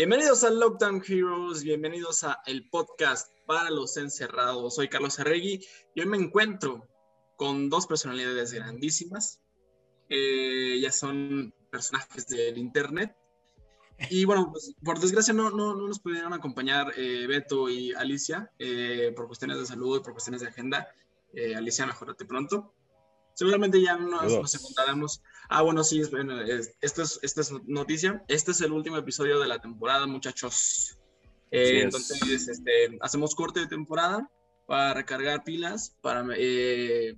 Bienvenidos a Lockdown Heroes, bienvenidos a el podcast para los encerrados. Soy Carlos Arregui y hoy me encuentro con dos personalidades grandísimas. Eh, ya son personajes del internet. Y bueno, pues, por desgracia no, no, no, nos pudieron acompañar eh, Beto y Alicia eh, por cuestiones de salud y por cuestiones de agenda. Alicia, mejorate pronto. Seguramente ya nos, nos, encontraremos. Ah, bueno, sí, bueno, esto, es, esto es noticia. Este es el último episodio de la temporada, muchachos. Eh, entonces, este, hacemos corte de temporada para recargar pilas, para eh,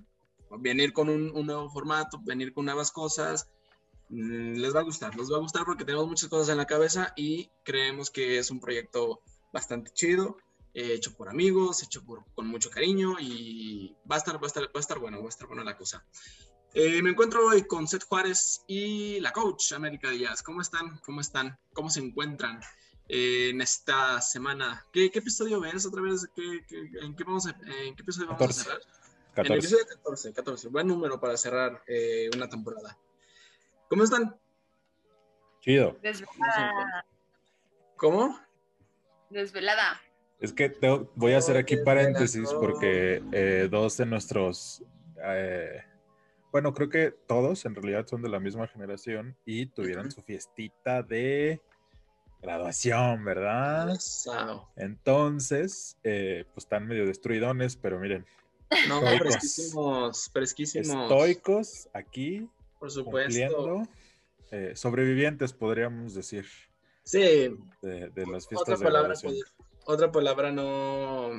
venir con un, un, nuevo formato, venir con nuevas cosas. Mm, les va a gustar, les va a gustar porque tenemos muchas cosas en la cabeza y creemos que es un proyecto bastante chido. Eh, hecho por amigos, hecho por, con mucho cariño y va a estar, va a estar, va a estar bueno, va a estar buena la cosa. Eh, me encuentro hoy con Seth Juárez y la coach América Díaz. ¿Cómo están? ¿Cómo están? ¿Cómo se encuentran eh, en esta semana? ¿Qué, qué episodio ves otra vez? ¿Qué, qué, en, qué vamos a, ¿En qué episodio vamos 14. a cerrar? 14. En el episodio 14, 14. Buen número para cerrar una temporada. ¿Cómo están? Chido. Desvelada. ¿Cómo? Desvelada. Es que voy a hacer aquí paréntesis porque eh, dos de nuestros, eh, bueno, creo que todos en realidad son de la misma generación y tuvieron su fiestita de graduación, ¿verdad? Entonces, eh, pues están medio destruidones, pero miren. No, fresquísimos, fresquísimos. Estoicos aquí. Por supuesto. sobrevivientes, podríamos decir. Sí. De, las fiestas de graduación otra palabra no,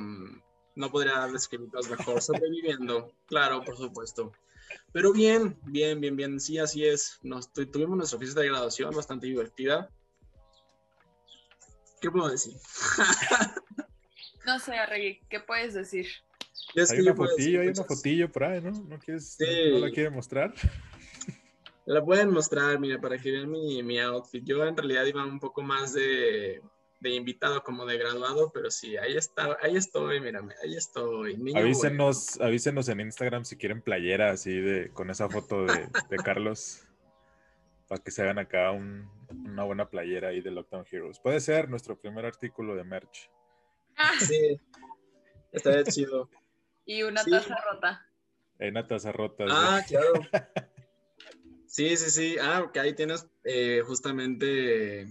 no podría describirlas mejor. Sobreviviendo, claro, por supuesto. Pero bien, bien, bien, bien. Sí, así es. Nos, tuvimos nuestra fiesta de graduación bastante divertida. ¿Qué puedo decir? no sé, Arregui, ¿qué puedes decir? hay una fotillo, hay una fotillo por ahí, ¿no? ¿No, quieres, ¿no la quiere mostrar? La pueden mostrar, mira, para que vean mi, mi outfit. Yo en realidad iba un poco más de de invitado como de graduado, pero sí, ahí está, ahí estoy, mírame, ahí estoy. avísenos, avísenos en Instagram si quieren playera así de con esa foto de, Carlos para que se hagan acá una buena playera ahí de Lockdown Heroes. Puede ser nuestro primer artículo de merch. Ah. Sí, estaría chido. Y una taza rota. una taza rota. Ah, claro. Sí, sí, sí. Ah, que ahí tienes eh, justamente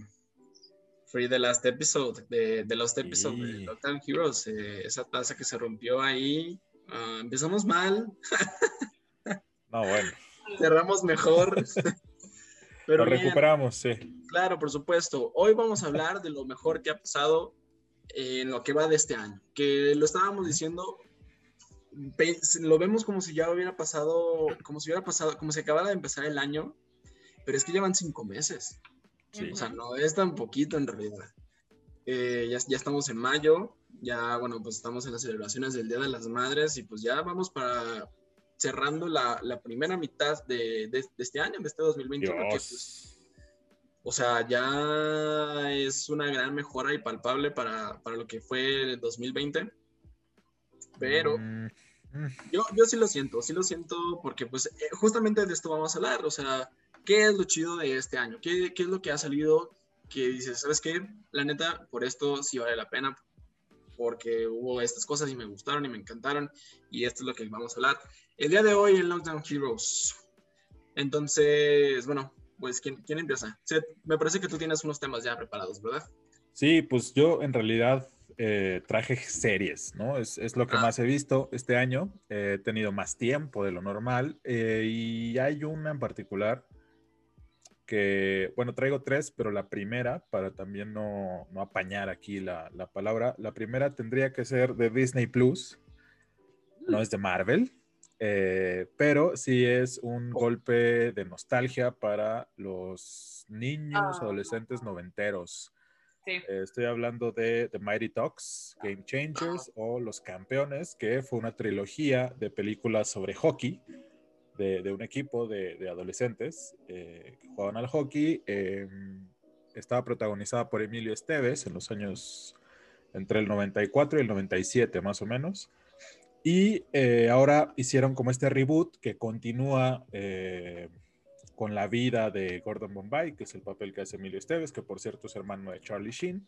Free the Last Episode, de, de Lost Episode de Lockdown Heroes, eh, esa taza que se rompió ahí. Uh, empezamos mal. no, bueno. Cerramos mejor. Pero Lo recuperamos, sí. Claro, por supuesto. Hoy vamos a hablar de lo mejor que ha pasado en lo que va de este año. Que lo estábamos diciendo, lo vemos como si ya hubiera pasado, como si hubiera pasado, como si acabara de empezar el año, pero es que llevan cinco meses. O sea, no es tan poquito en realidad. Eh, ya, ya estamos en mayo, ya, bueno, pues estamos en las celebraciones del Día de las Madres y pues ya vamos para cerrando la, la primera mitad de, de, este año, de este 2021. Que, pues, o sea, ya es una gran mejora y palpable para, para lo que fue el 2020. Pero mm, mm. yo, yo sí lo siento, sí lo siento porque pues eh, justamente de esto vamos a hablar, o sea, ¿qué es lo chido de este año? ¿Qué, qué es lo que ha salido que dices, ¿sabes qué? La neta, por esto sí vale la pena, porque hubo estas cosas y me gustaron y me encantaron, y esto es lo que vamos a hablar. El día de hoy en Lockdown Heroes. Entonces, bueno, pues, ¿quién, quién empieza? me parece que tú tienes unos temas ya preparados, ¿verdad? Sí, pues yo en realidad eh, traje series, ¿no? Es, es lo que ah. más he visto este año. he tenido más tiempo de lo normal eh, y hay una en particular que, bueno, traigo tres, pero la primera, para también no, no apañar aquí la, la, palabra, la primera tendría que ser de Disney Plus, no es de Marvel, eh, pero sí es un oh. golpe de nostalgia para los niños, ah. adolescentes noventeros. Sí. Eh, estoy hablando de The Mighty Talks, Game Changers o Los Campeones, que fue una trilogía de películas sobre hockey de, un equipo de, adolescentes eh, que jugaban al hockey. Em, estaba protagonizada por Emilio Esteves en los años entre el 94 y el 97 más o menos. Y eh, ahora hicieron como este reboot que continúa eh, con la vida de Gordon Bombay, que es el papel que hace Emilio Esteves, que por cierto es hermano de Charlie Sheen,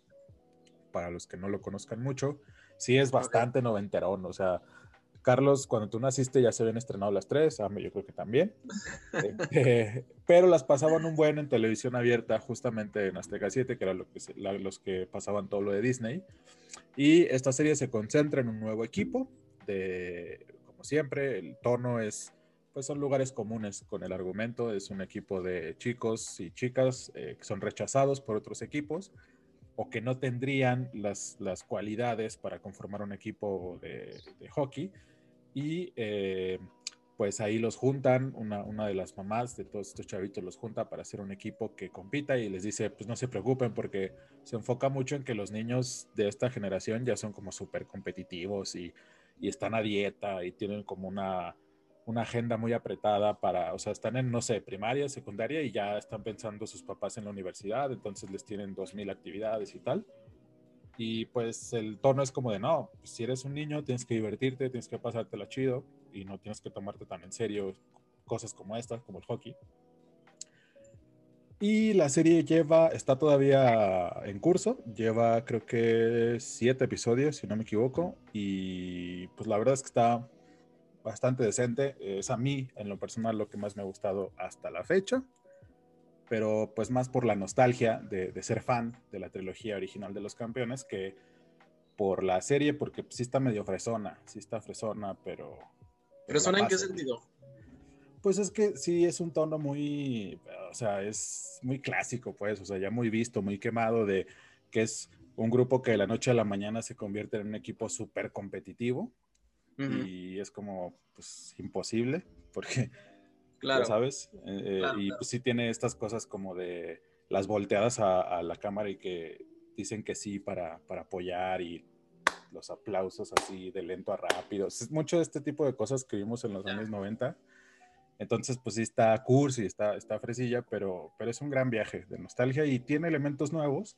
para los que no lo conozcan mucho. Sí es bastante noventerón, o sea, Carlos, cuando tú naciste ya se habían estrenado las tres, a mí yo creo que también, eh, pero las pasaban un buen en televisión abierta, justamente en Azteca 7, que eran lo que los que pasaban todo lo de Disney. Y esta serie se concentra en un nuevo equipo, de, como siempre, el tono es, pues son lugares comunes con el argumento, es un equipo de chicos y chicas eh, que son rechazados por otros equipos o que no tendrían las, las cualidades para conformar un equipo de hockey y eh, pues ahí los juntan, una, una, de las mamás de todos estos chavitos los junta para hacer un equipo que compita y les dice, pues no se preocupen porque se enfoca mucho en que los niños de esta generación ya son como súper competitivos y, y, están a dieta y tienen como una, una agenda muy apretada para, o sea, están en, no sé, primaria, secundaria y ya están pensando sus papás en la universidad, entonces les tienen dos mil actividades y tal. Y pues el tono es como de, no, pues, si eres un niño tienes que divertirte, tienes que pasártela chido y no tienes que tomarte tan en serio cosas como estas, como el hockey. Y la serie lleva, está todavía en curso, lleva creo que siete episodios, si no me equivoco, y pues la verdad es que está bastante decente. Es a mí, en lo personal, lo que más me ha gustado hasta la fecha pero pues más por la nostalgia de, ser fan de la trilogía original de los campeones que por la serie, porque sí está medio fresona, sí está fresona, pero... ¿Fresona en qué sentido? Pues es que sí es un tono muy, o sea, es muy clásico, pues, o sea, ya muy visto, muy quemado de que es un grupo que de la noche a la mañana se convierte en un equipo súper competitivo y es como, pues, imposible, porque Claro. ¿Sabes? Eh, eh, y pues sí tiene estas cosas como de las volteadas a, la cámara y que dicen que sí para, para, apoyar y los aplausos así de lento a rápido. Es mucho de este tipo de cosas que vimos en los años 90. Entonces, pues sí está cursi, está, está fresilla, pero, pero es un gran viaje de nostalgia y tiene elementos nuevos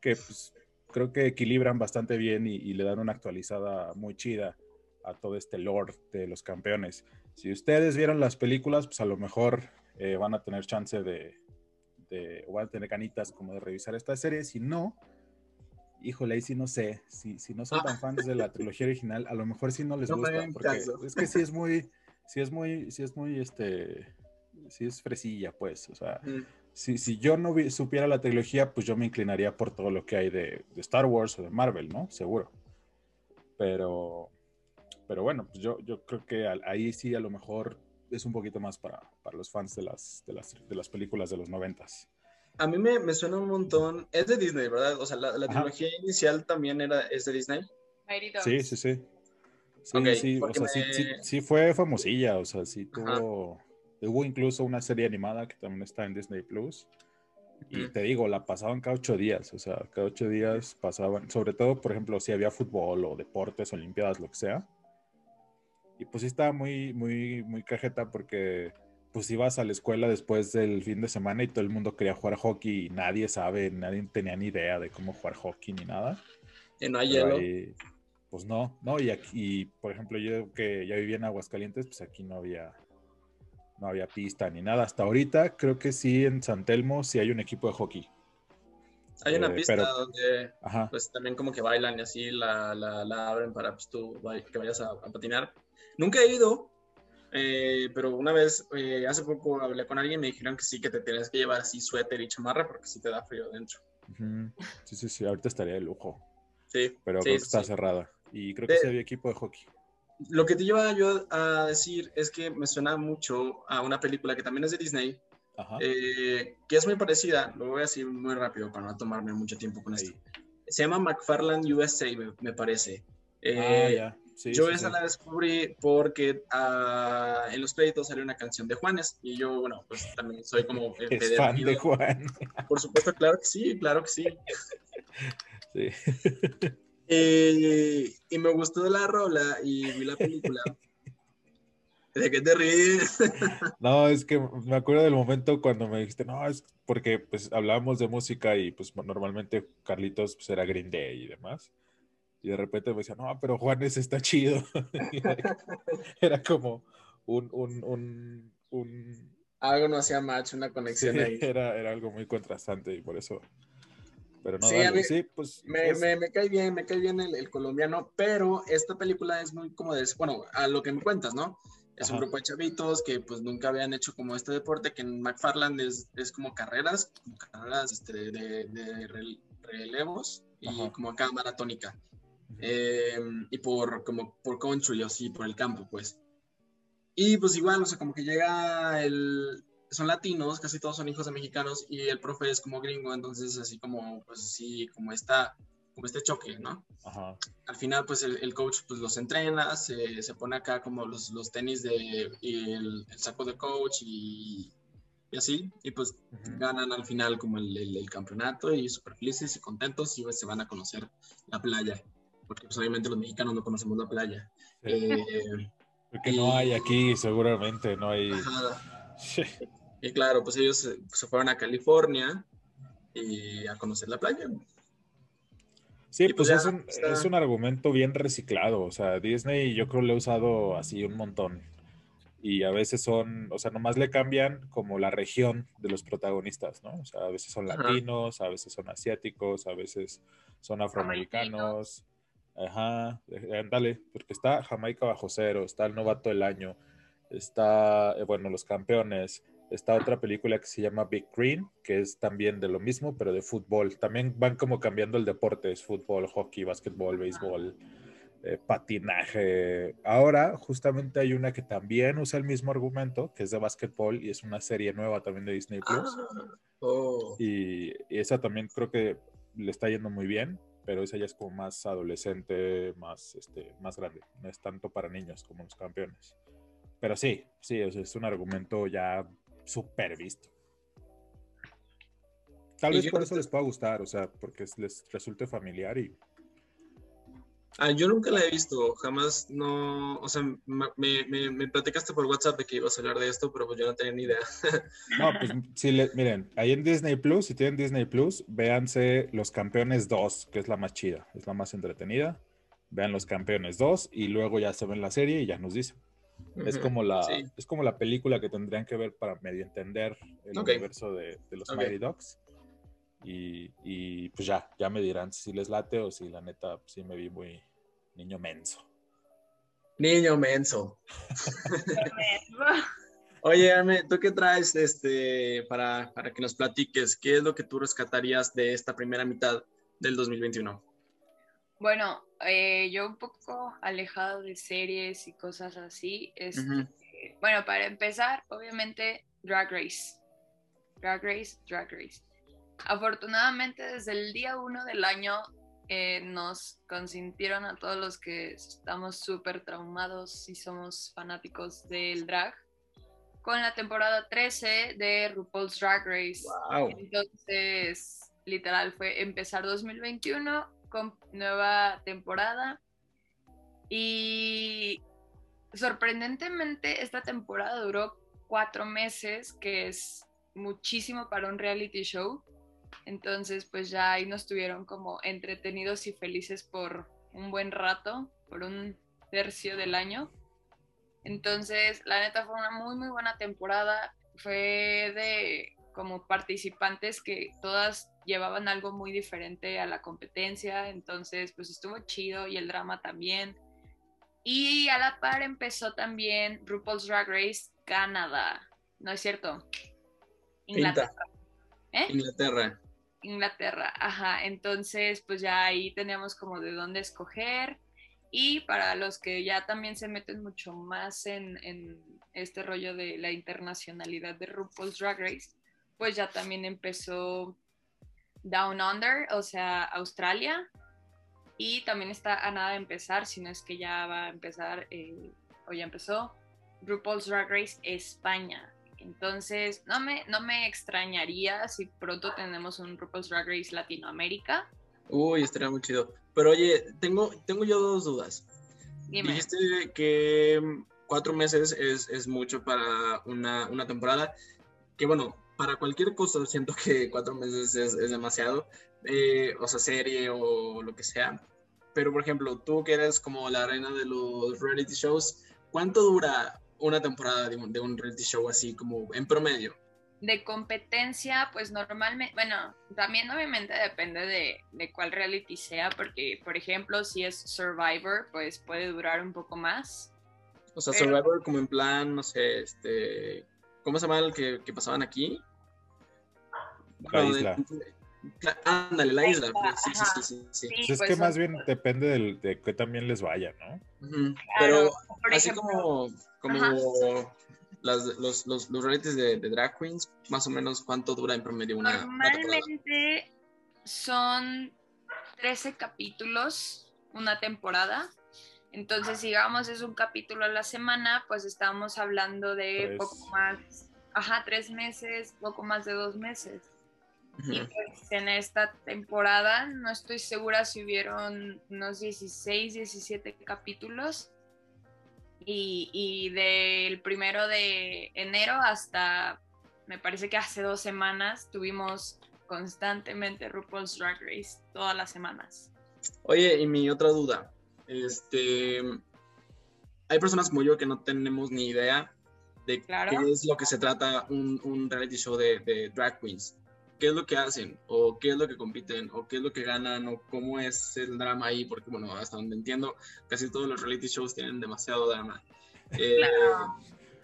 que pues, creo que equilibran bastante bien y, y le dan una actualizada muy chida a todo este lore de los campeones. Si ustedes vieron las películas, pues a lo mejor eh, van a tener chance de, de, o van a tener canitas como de revisar esta serie. Si no, híjole, ahí sí no sé. Si, si no son tan fans de la trilogía original, a lo mejor sí no les gusta. Porque es que sí es muy, sí es muy, sí es muy, este, sí es fresilla, pues. O sea, mm. si, si, yo no supiera la trilogía, pues yo me inclinaría por todo lo que hay de, de Star Wars o de Marvel, ¿no? Seguro. Pero, pero bueno, pues yo, yo creo que ahí sí a lo mejor es un poquito más para, para los fans de las, de las, de las películas de los noventas. A mí me, me, suena un montón. Es de Disney, ¿verdad? O sea, la, la trilogía inicial también era, es de Disney. Sí, sí, sí. Sí, sí, o sea, sí, sí, fue famosilla, o sea, sí tuvo, hubo incluso una serie animada que también está en Disney Plus. Y te digo, la pasaban cada ocho días, o sea, cada ocho días pasaban, sobre todo, por ejemplo, si había fútbol o deportes, olimpiadas, lo que sea, y pues sí estaba muy, muy, muy cajeta porque pues ibas a la escuela después del fin de semana y todo el mundo quería jugar hockey y nadie sabe, nadie tenía ni idea de cómo jugar hockey ni nada. Y no hay hielo. pues no, no, y aquí, por ejemplo, yo que ya vivía en Aguascalientes, pues aquí no había, no había pista ni nada. Hasta ahorita creo que sí en San Telmo sí hay un equipo de hockey. Hay una eh, pista donde pues también como que bailan y así la, abren para pues, tú que vayas a patinar. Nunca he ido, eh, pero una vez, eh, hace poco hablé con alguien y me dijeron que sí, que te tienes que llevar así suéter y chamarra porque sí te da frío dentro. Sí, sí, sí, ahorita estaría de lujo. Sí. Pero creo que está cerrada. Y creo que sí había equipo de hockey. Lo que te lleva yo a decir es que me suena mucho a una película que también es de Disney, eh, que es muy parecida, lo voy a decir muy rápido para no tomarme mucho tiempo con esto. Se llama McFarland USA, me, parece. ah, ya yo esa la descubrí porque uh, en los créditos sale una canción de Juanes y yo, bueno, pues también soy como... Es fan de Juan. Por supuesto, claro que sí, claro que sí. Sí. Eh, y me gustó la rola y vi la película. ¿De qué te ríes? No, es que me acuerdo del momento cuando me dijiste, no, es porque pues hablábamos de música y pues normalmente Carlitos pues, era Green Day y demás. Y de repente me decía, no, pero Juanes está chido. era, como un, un, un, un algo no hacía match, una Sí, conexión ahí. era, era algo muy contrastante y por eso. Pero no, Sí, a dale, mí- sí, pues. Me, es- me, me cae bien, me cae bien el, el colombiano, pero esta película es muy como de, bueno, a lo que me cuentas, ¿no? Es un Ajá. grupo de chavitos que pues nunca habían hecho como este deporte, que en McFarland es, es como carreras, como carreras este, de, de rel- relevos y Ajá. como acá maratónica. Eh, y por como por country o así, por el campo, pues. Y pues igual, o sea, como que llega el... Son latinos, casi todos son hijos de mexicanos y el profe es como gringo, entonces así como, pues así, como esta, como este choque, ¿no? Ajá. Al final, pues el, el coach pues los entrena, se, se pone acá como los, los tenis de, y el, el saco de coach y, y así, y pues ganan al final como el, el- campeonato y súper felices y contentos y pues, se van a conocer la playa, porque pues obviamente los mexicanos no conocemos la playa. Sí. Eh, Porque no hay aquí, seguramente, no hay. ajá. Y claro, pues ellos se, se fueron a California y a conocer la playa. Sí, pues, pues ya es, un, está. es un argumento bien reciclado. O sea, Disney yo creo lo he usado así un montón. Y a veces son, o sea, nomás le cambian como la región de los protagonistas, ¿no? O sea, a veces son latinos, a veces son asiáticos, a veces son afroamericanos. Ajá, eh, ándale, porque está Jamaica bajo cero, está el novato del año, está, eh, bueno, los campeones, está otra película que se llama Big Green, que es también de lo mismo, pero de fútbol. También van como cambiando el deporte, es fútbol, hockey, básquetbol, béisbol, eh, patinaje. Ahora justamente hay una que también usa el mismo argumento, que es de básquetbol y es una serie nueva también de Disney Plus. Ah, oh. Y, y esa también creo que le está yendo muy bien, pero esa ya es como más adolescente, más, este, más grande. No es tanto para niños como los campeones. Pero sí, sí, sea, es un argumento ya súper visto. Tal vez por eso les pueda gustar, o sea, porque les resulte familiar y Ah, yo nunca la he visto, jamás no, o sea, me, me, me platicaste por WhatsApp de que ibas a hablar de esto, pero pues yo no tenía ni idea. No, pues sí, le- miren, ahí en Disney Plus, si tienen Disney Plus, véanse Los Campeones 2, que es la más chida, es la más entretenida. Vean Los Campeones 2 y luego ya se ven la serie y ya nos dicen. Es como la, sí. es como la película que tendrían que ver para medio entender el Ok. universo de, de los Ok. Mighty Ducks. Y, y, pues ya, ya me dirán si les late o si la neta sí me vi muy niño menso. Niño menso. Oye, Ame, ¿tú qué traes este, para, para que nos platiques? ¿Qué es lo que tú rescatarías de esta primera mitad del 2021? Bueno, eh, yo un poco alejado de series y cosas así. este, Ujú. Bueno, para empezar, obviamente, Drag Race. Drag Race, Drag Race. Afortunadamente, desde el día uno del año eh, nos consintieron a todos los que estamos súper traumados y somos fanáticos del drag con la temporada 13 de RuPaul's Drag Race. Wow. Entonces, literal, fue empezar 2021 con nueva temporada. Y sorprendentemente, esta temporada duró cuatro meses, que es muchísimo para un reality show. Entonces, pues ya ahí nos tuvieron como entretenidos y felices por un buen rato, por un tercio del año. Entonces, la neta fue una muy, muy buena temporada. Fue de como participantes que todas llevaban algo muy diferente a la competencia. Entonces, pues estuvo chido y el drama también. Y a la par empezó también RuPaul's Drag Race Canadá. ¿No es cierto? Inglaterra. ¿Eh? Inglaterra. Inglaterra, ajá. Entonces, pues ya ahí teníamos como de dónde escoger. Y para los que ya también se meten mucho más en, en este rollo de la internacionalidad de RuPaul's Drag Race, pues ya también empezó Down Under, o sea, Australia. Y también está a nada de empezar, si no es que ya va a empezar, eh, o ya empezó, RuPaul's Drag Race España. Entonces, no me, no me extrañaría si pronto tenemos un RuPaul's Drag Race Latinoamérica. Uy, estaría muy chido. Pero oye, tengo, tengo yo dos dudas. Dime. Dijiste que mm, cuatro meses es, es mucho para una, una temporada. Que bueno, para cualquier cosa siento que cuatro meses es, es demasiado. eh, o sea, serie o lo que sea. Pero por ejemplo, tú que eres como la reina de los reality shows, ¿cuánto dura una temporada de un, de un reality show así como en promedio? de competencia, pues normalmente, bueno, también obviamente depende de, de, cuál reality sea, porque, por ejemplo, si es Survivor, pues puede durar un poco más. O sea, Survivor como en plan, no sé, este, ¿cómo se llama el que, que pasaban aquí? La isla. ándale, la isla. Sí, sí, sí, sí, pues es pues que más bien depende del, de que también les vaya, ¿no? Pero así como, como las, los, los, los realities de, de, drag queens, más o menos cuánto dura en promedio una Normalmente son 13 capítulos una temporada. Entonces, digamos, es un capítulo a la semana, pues estamos hablando de poco más, ajá, tres meses, poco más de dos meses. Y pues en esta temporada no estoy segura si hubieron unos 16, 17 capítulos. Y, y del primero de enero hasta, me parece que hace dos semanas, tuvimos constantemente RuPaul's Drag Race, todas las semanas. Oye, y mi otra duda, este, hay personas como yo que no tenemos ni idea de qué es lo que se trata un, un reality show de, de, drag queens. ¿Qué es lo que hacen? ¿O qué es lo que compiten? ¿O qué es lo que ganan? ¿O cómo es el drama ahí? Porque, bueno, hasta donde entiendo, casi todos los reality shows tienen demasiado drama. Eh,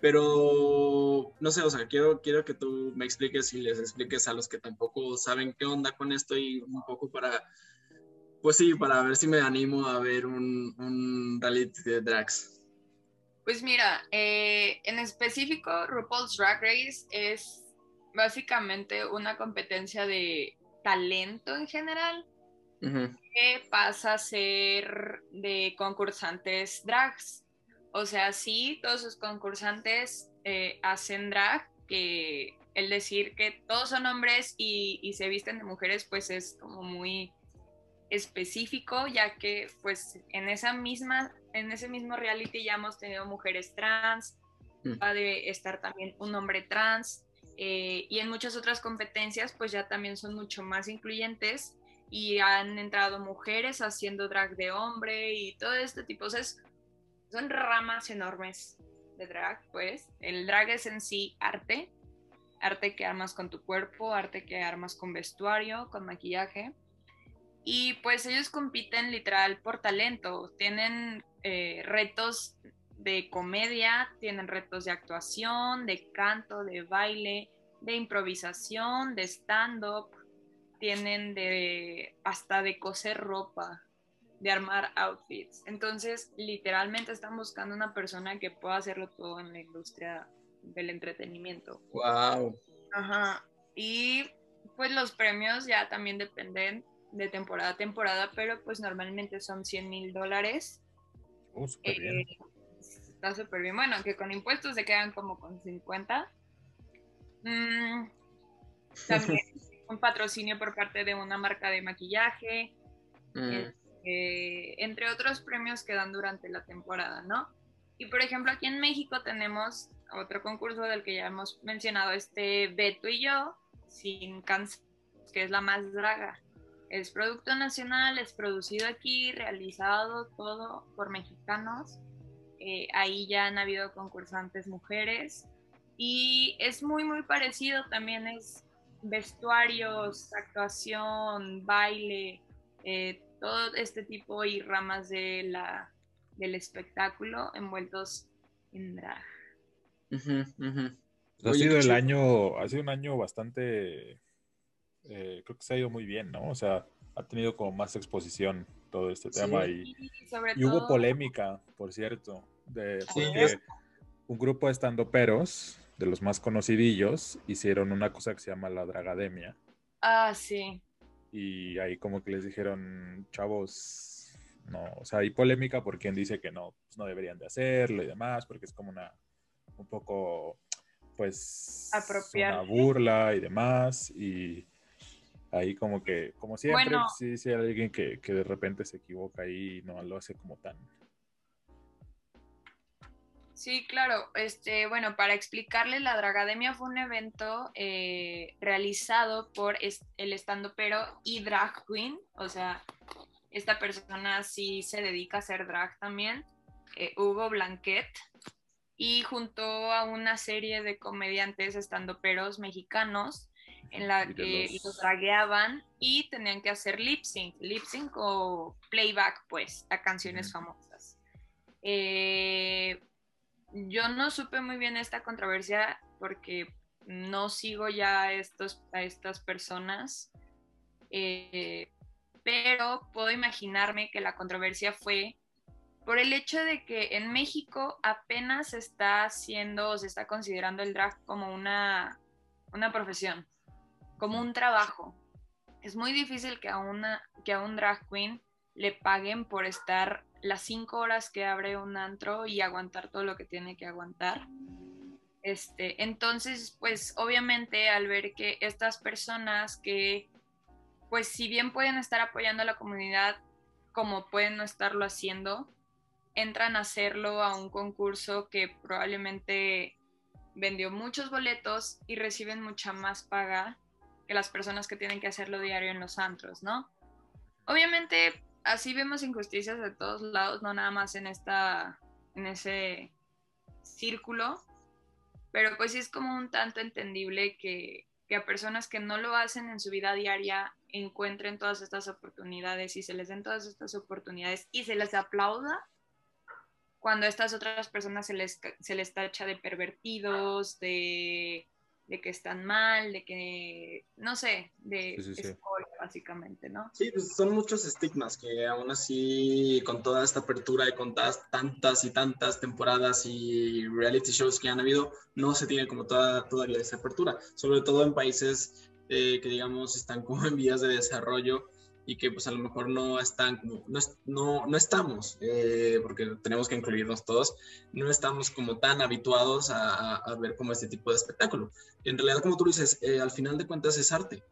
pero, no sé, o sea, quiero, quiero que tú me expliques y les expliques a los que tampoco saben qué onda con esto y un poco para pues sí, para ver si me animo a ver un, un reality de drags. Pues mira, eh, en específico, RuPaul's Drag Race es básicamente una competencia de talento en general, que pasa a ser de concursantes drags. O sea, sí, todos sus concursantes eh, hacen drag, que el decir que todos son hombres y, y se visten de mujeres, pues es como muy específico, ya que pues en esa misma, en ese mismo reality ya hemos tenido mujeres trans, mm. va de estar también un hombre trans, eh, y en muchas otras competencias pues ya también son mucho más incluyentes y han entrado mujeres haciendo drag de hombre y todo este tipo, o sea, son ramas enormes de drag, pues. El drag es en sí arte, arte que armas con tu cuerpo, arte que armas con vestuario, con maquillaje. Y pues ellos compiten literal por talento, tienen eh, retos de comedia, tienen retos de actuación, de canto, de baile, de improvisación, de stand-up, tienen de hasta de coser ropa, de armar outfits. Entonces, literalmente están buscando una persona que pueda hacerlo todo en la industria del entretenimiento. Wow. Ajá. Y pues los premios ya también dependen de temporada a temporada, pero pues normalmente son 100 mil dólares. Oh. Eh, está súper bien. Bueno, que con impuestos se quedan como con 50. Mm, también un patrocinio por parte de una marca de maquillaje, mm. este, entre otros premios que dan durante la temporada, ¿no? Y por ejemplo, aquí en México tenemos otro concurso del que ya hemos mencionado, este Beto y yo, sin cáncer, que es la más draga. Es producto nacional, es producido aquí, realizado todo por mexicanos. Eh, ahí ya han habido concursantes mujeres y es muy, muy parecido. También es vestuarios, actuación, baile, eh, todo este tipo y ramas de la, del espectáculo envueltos en drag. Ha sido el año, ha sido un año bastante eh, creo que se ha ido muy bien, ¿no? O sea, ha tenido como más exposición todo este tema y, hubo polémica, por cierto, de un grupo de estandoperos, de los más conocidillos, hicieron una cosa que se llama la dragademia. Ah, sí. Y ahí como que les dijeron, chavos, no, o sea, hay polémica por quien dice que no, pues no deberían de hacerlo y demás, porque es como una, un poco, pues, una burla y demás, y ahí como que, como siempre, sí, sí hay alguien que, de repente se equivoca y no lo hace como tan. Sí, claro. Este, bueno, para explicarle, la Dragademia fue un evento eh, realizado por el estando pero y drag queen. O sea, esta persona sí se dedica a hacer drag también. Eh, Hugo Blanquet. y junto a una serie de comediantes estandoperos mexicanos en la que los... dragueaban y tenían que hacer lip sync, lip sync o playback, pues, a canciones famosas. Eh, yo no supe muy bien esta controversia porque no sigo ya a, estos, a estas personas, eh, pero puedo imaginarme que la controversia fue por el hecho de que en México apenas se está haciendo o se está considerando el drag como una, una profesión, como un trabajo. Es muy difícil que a, una, que a un drag queen le paguen por estar las cinco horas que abre un antro y aguantar todo lo que tiene que aguantar. Este, entonces, pues obviamente al ver que estas personas que, pues si bien pueden estar apoyando a la comunidad, como pueden no estarlo haciendo, entran a hacerlo a un concurso que probablemente vendió muchos boletos y reciben mucha más paga que las personas que tienen que hacerlo diario en los antros, ¿no? Obviamente, así vemos injusticias de todos lados, no nada más en esta, en ese círculo, pero pues sí es como un tanto entendible que, a personas que no lo hacen en su vida diaria encuentren todas estas oportunidades y se les den todas estas oportunidades y se les aplauda cuando a estas otras personas se les, se les tacha de pervertidos, de, que están mal, de que, no sé, de básicamente, ¿no? Sí, pues son muchos estigmas que aún así, con toda esta apertura y con tantas y tantas temporadas y reality shows que han habido, no se tiene como toda, todavía esa apertura, sobre todo en países eh, que digamos están como en vías de desarrollo y que pues a lo mejor no están como, no, no, no estamos, eh, porque tenemos que incluirnos todos, no estamos como tan habituados a, a, ver como este tipo de espectáculo. En realidad, como tú dices, eh, al final de cuentas es arte.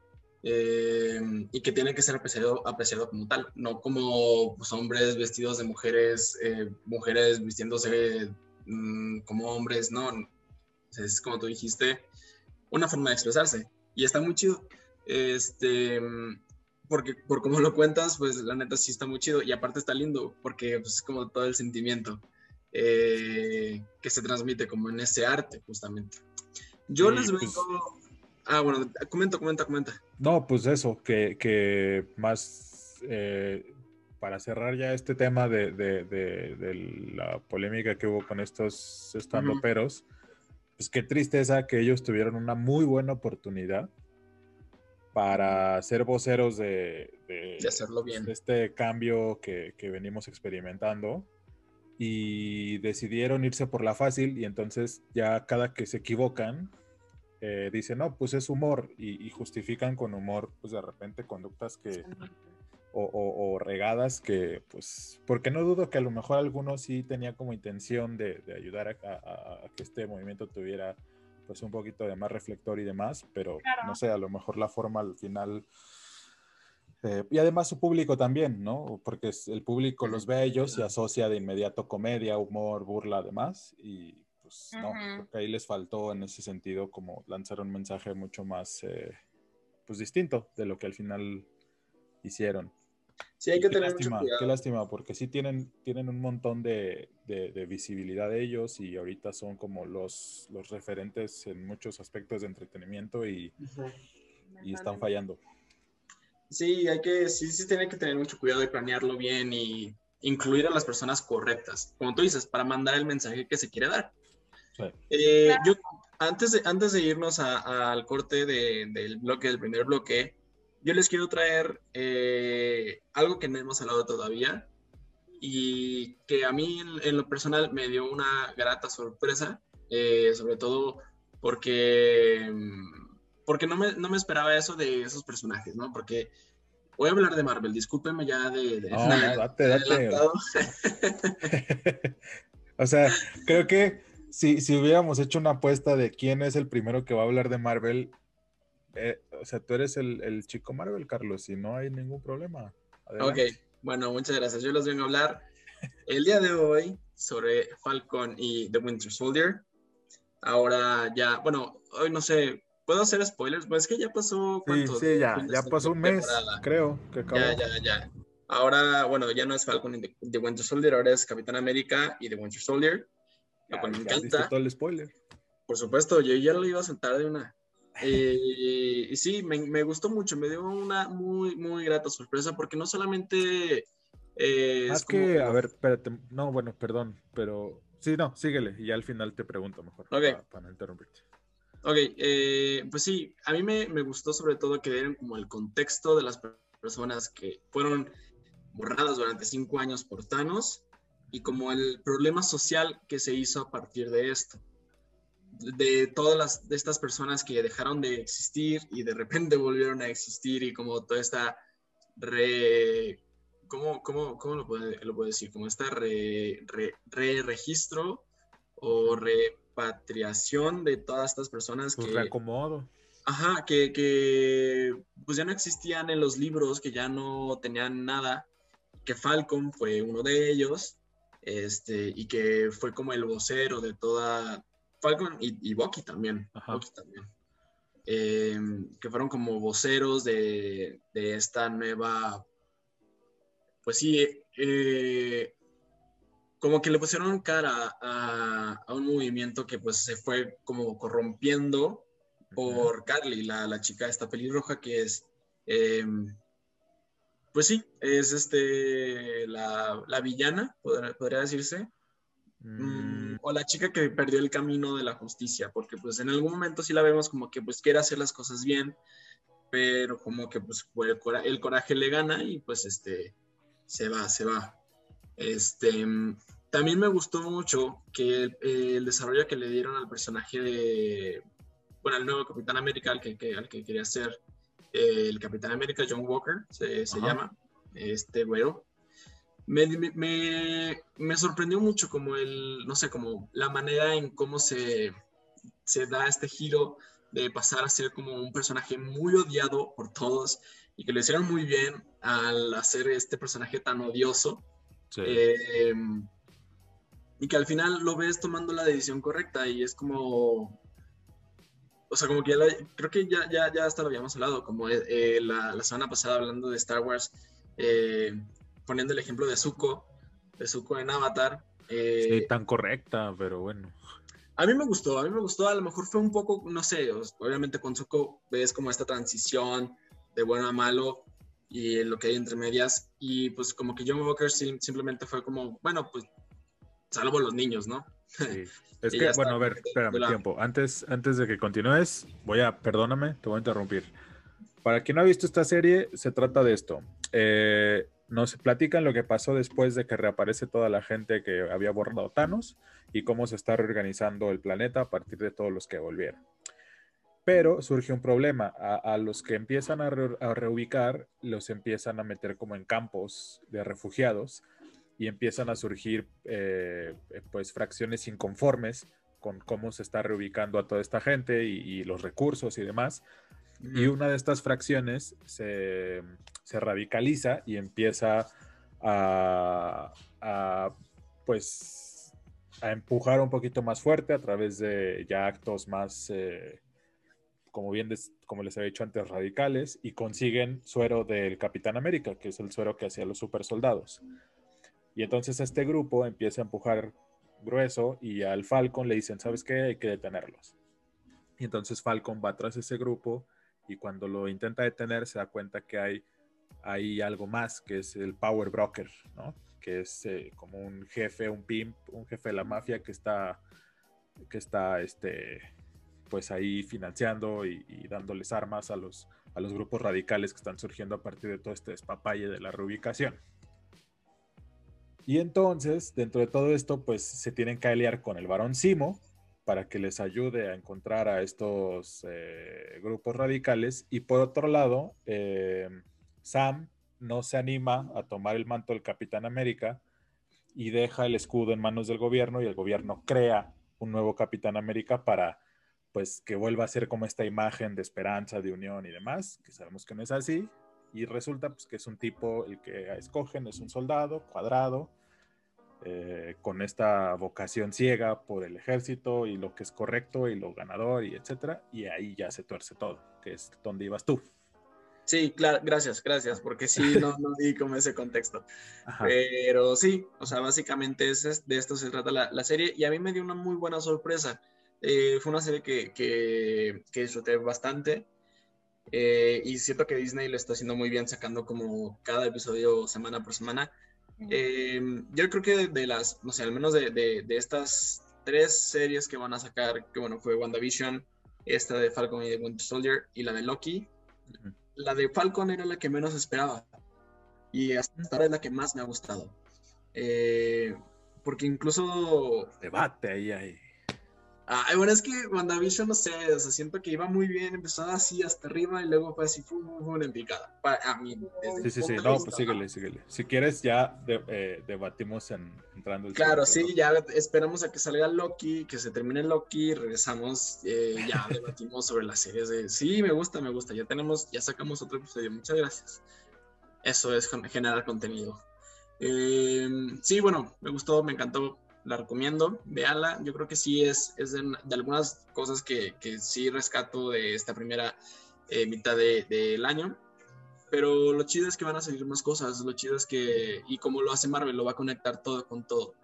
Eh, y que tiene que ser apreciado, apreciado como tal, no como pues, hombres vestidos de mujeres, mujeres vistiéndose mm, como hombres, no, es como tú dijiste, una forma de expresarse y está muy chido. Este, porque por cómo lo cuentas, pues la neta sí está muy chido y aparte está lindo porque pues, es como todo el sentimiento eh, que se transmite como en ese arte justamente. Yo les pues vengo... Ah, bueno, comenta, comenta, comenta. No, pues eso, que, que más eh, para cerrar ya este tema de, de, de, la polémica que hubo con estos estando peros, pues qué tristeza que ellos tuvieron una muy buena oportunidad para ser voceros de, hacerlo bien. este cambio que, venimos experimentando y decidieron irse por la fácil y entonces ya cada que se equivocan eh, dicen, no, pues es humor y, justifican con humor pues de repente conductas que o, regadas que pues porque no dudo que a lo mejor algunos sí tenía como intención de, ayudar a, que este movimiento tuviera pues un poquito de más reflector y demás, pero no sé, a lo mejor la forma al final... Eh, y además su público también, ¿no? Porque el público los ve a ellos y asocia de inmediato comedia, humor, burla, además, y pues no, porque ahí les faltó en ese sentido como lanzar un mensaje mucho más, eh, pues distinto de lo que al final hicieron. Sí, hay que tener lástima, mucho cuidado. Qué lástima, porque sí tienen, tienen un montón de, de, visibilidad de ellos y ahorita son como los, los referentes en muchos aspectos de entretenimiento y, y están fallando. Sí, hay que, sí, sí tiene que tener mucho cuidado y planearlo bien y incluir a las personas correctas, como tú dices, para mandar el mensaje que se quiere dar. Eh, yo, antes de, antes de irnos al corte de, del bloque, del primer bloque, yo les quiero traer eh, algo que no hemos hablado todavía y que a mí en, lo personal me dio una grata sorpresa, eh, sobre todo porque, porque no, me, no me esperaba eso de esos personajes, ¿no? Porque voy a hablar de Marvel, discúlpenme ya de... de no, date, date. o sea, creo que si, si hubiéramos hecho una apuesta de quién es el primero que va a hablar de Marvel, eh, o sea, tú eres el, chico Marvel, Carlos, y no hay ningún problema. Ok, bueno, muchas gracias. Yo les vengo a hablar el día de hoy sobre Falcon y The Winter Soldier. Ahora ya, bueno, hoy no sé, ¿puedo hacer spoilers? Pues es que ya pasó. Sí, sí, ya, ya pasó un mes, creo. Que Ya, ya, ya. Ahora, bueno, ya no es Falcon y The Winter Soldier, ahora es Capitán América y The Winter Soldier. lo cual me encanta. todo el spoiler. Por supuesto, yo ya lo iba a soltar de una. Eh, y sí, me, me gustó mucho, me dio una muy, muy grata sorpresa porque no solamente eh, Más es como- que, a ver, espérate. No, bueno, perdón, pero. Sí, no, síguele. Y ya al final te pregunto mejor. Ok. Para, para no interrumpirte. Ok, eh, pues sí, a mí me, me gustó sobre todo que dieron como el contexto de las per- personas que fueron borradas durante cinco años por Thanos y como el problema social que se hizo a partir de esto. De todas las, de estas personas que dejaron de existir y de repente volvieron a existir y como toda esta re... ¿Cómo, cómo, cómo lo, puedo, lo puedo decir? Como esta re, re- re-registro o repatriación de todas estas personas Pues que... reacomodo. Ajá, que, que pues ya no existían en los libros, que ya no tenían nada, que Falcon fue uno de ellos, este, y que fue como el vocero de toda Falcon y, y Bucky también. Bucky también. Eh, que fueron como voceros de, de esta nueva, pues sí, eh, como que le pusieron cara a, a un movimiento que pues se fue como corrompiendo por Carly, la, la chica esta pelirroja que es, eh, pues sí, es este, la, la villana, podría, podría decirse, Mm, o la chica que perdió el camino de la justicia, porque pues en algún momento sí la vemos como que pues quiere hacer las cosas bien, pero como que pues el, cora- el coraje le gana y pues este, se va, se va. Este, también me gustó mucho que el, el desarrollo que le dieron al personaje de, bueno, al nuevo Capitán América, al que, que- al que quería ser eh, el Capitán América, John Walker, se, se llama, este güero. Me, me- sorprendió mucho como el, no sé, como la manera en cómo se, se da este giro de pasar a ser como un personaje muy odiado por todos y que lo hicieron muy bien al hacer este personaje tan odioso. sí. Eh, y que al final lo ves tomando la decisión correcta y es como... O sea, como que ya la- creo que ya, ya, ya hasta lo habíamos hablado, como eh, eh, la, la semana pasada hablando de Star Wars, eh, poniendo el ejemplo de Zuko, de Zuko en Avatar. eh, Sí, tan correcta, pero bueno. a mí me gustó, a mí me gustó, a lo mejor fue un poco, no sé, obviamente con Zuko ves como esta transición de bueno a malo y lo que hay entre medias y pues como que John Walker sim- simplemente fue como, bueno, pues salvo los niños, ¿no? Sí. Es que, bueno, a ver, espérame, tiempo. Antes, antes de que continúes, voy a, perdóname, te voy a interrumpir. Para quien no ha visto esta serie, se trata de esto. Eh, nos platican lo que pasó después de que reaparece toda la gente que había borrado Thanos y cómo se está reorganizando el planeta a partir de todos los que volvieron. Pero surge un problema. A, los que empiezan a, re- a reubicar, los empiezan a meter como en campos de refugiados y empiezan a surgir eh, pues fracciones inconformes con cómo se está reubicando a toda esta gente y los recursos y demás. Y una de estas fracciones se, se radicaliza y empieza a, a, pues a empujar un poquito más fuerte a través de ya actos más, eh, como bien des- como les había dicho antes, radicales y consiguen suero del Capitán América, que es el suero que hacía los super soldados. Y entonces este grupo empieza a empujar grueso y al Falcon le dicen, ¿sabes qué? Hay que detenerlos. Y entonces Falcon va tras ese grupo y cuando lo intenta detener se da cuenta que hay, hay algo más, que es el Power Broker, ¿no? Que es eh, como un jefe, un pimp, un jefe de la mafia que está, que está, este, pues ahí financiando y, dándoles armas a los, a los grupos radicales que están surgiendo a partir de todo este despapalle de la reubicación. Y entonces, dentro de todo esto, pues se tienen que aliar con el varón Simo para que les ayude a encontrar a estos eh, grupos radicales. Y por otro lado, eh, Sam no se anima a tomar el manto del Capitán América y deja el escudo en manos del gobierno y el gobierno crea un nuevo Capitán América para pues que vuelva a ser como esta imagen de esperanza, de unión y demás, que sabemos que no es así, y resulta pues que es un tipo, el que escogen es un soldado cuadrado, eh, con esta vocación ciega por el ejército y lo que es correcto y lo ganador y etcétera, y ahí ya se tuerce todo, que es donde ibas tú. Sí, claro, gracias, gracias, porque sí, no, no di como ese contexto. Pero sí, o sea, básicamente es, de esto se trata la, serie y a mí me dio una muy buena sorpresa. Eh, fue una serie que, que, que disfruté bastante eh, y siento que Disney lo está haciendo muy bien, sacando como cada episodio semana por semana. Eh, yo creo que de, las, no sé, al menos de, de, de, estas tres series que van a sacar, que bueno, fue WandaVision, esta de Falcon y de Winter Soldier y la de Loki la de Falcon era la que menos esperaba. Y hasta ahora es la que más me ha gustado. Eh, porque incluso. Debate ahí, ahí. Ah, bueno, es que WandaVision, no sé, o sea, siento que iba muy bien, empezó así hasta arriba y luego fue así, fue, una empicada. a mí, sí, sí, sí, no, pues síguele, síguele. Si quieres, ya eh, debatimos en, entrando. El claro, sí, ya esperamos a que salga Loki, que se termine Loki, regresamos, eh, ya debatimos sobre las series de, sí, me gusta, me gusta, ya tenemos, ya sacamos otro episodio, muchas gracias. Eso es generar contenido. Eh, sí, bueno, me gustó, me encantó la recomiendo, véala. Yo creo que sí es, es de, algunas cosas que, que, sí rescato de esta primera eh, mitad del de, año. Pero lo chido es que van a salir más cosas, lo chido es que, y como lo hace Marvel, lo va a conectar todo con todo.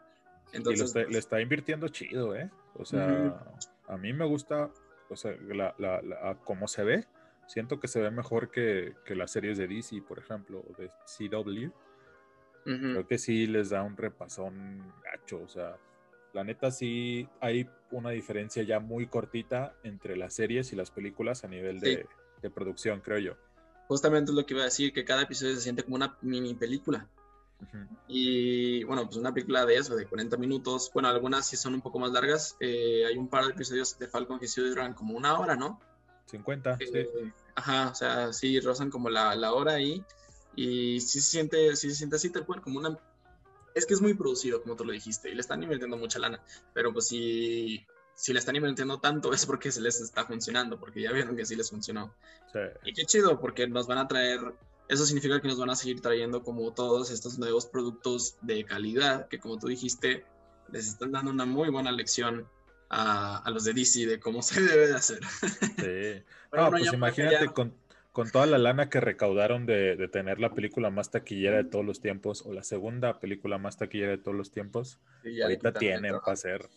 Entonces, y le está invirtiendo chido, ¿eh? O sea, a mí me gusta, o sea, la, la, cómo se ve. Siento que se ve mejor que, que las series de DC, por ejemplo, o de CW. Creo que sí les da un repasón gacho, o sea, la neta sí hay una diferencia ya muy cortita entre las series y las películas a nivel de, producción, creo yo. Justamente es lo que iba a decir, que cada episodio se siente como una mini película. Y bueno, pues una película de eso, de 40 minutos. Bueno, algunas sí son un poco más largas. Eh, hay un par de episodios de Falcon que sí duran como una hora, ¿no? 50, sí. Eh, ajá, o sea, sí rozan como la, la hora ahí. Y sí se siente, sí se siente así tal cual, como una... Es que es muy producido, como tú lo dijiste, y le están invirtiendo mucha lana, pero pues si, si le están invirtiendo tanto es porque se les está funcionando, porque ya vieron que sí les funcionó. Y qué chido, porque nos van a traer, eso significa que nos van a seguir trayendo como todos estos nuevos productos de calidad, que como tú dijiste, les están dando una muy buena lección a, a los de DC de cómo se debe de hacer. Sí. no, pues imagínate con con toda la lana que recaudaron de, tener la película más taquillera de todos los tiempos o la segunda película más taquillera de todos los tiempos, ahorita tienen para hacer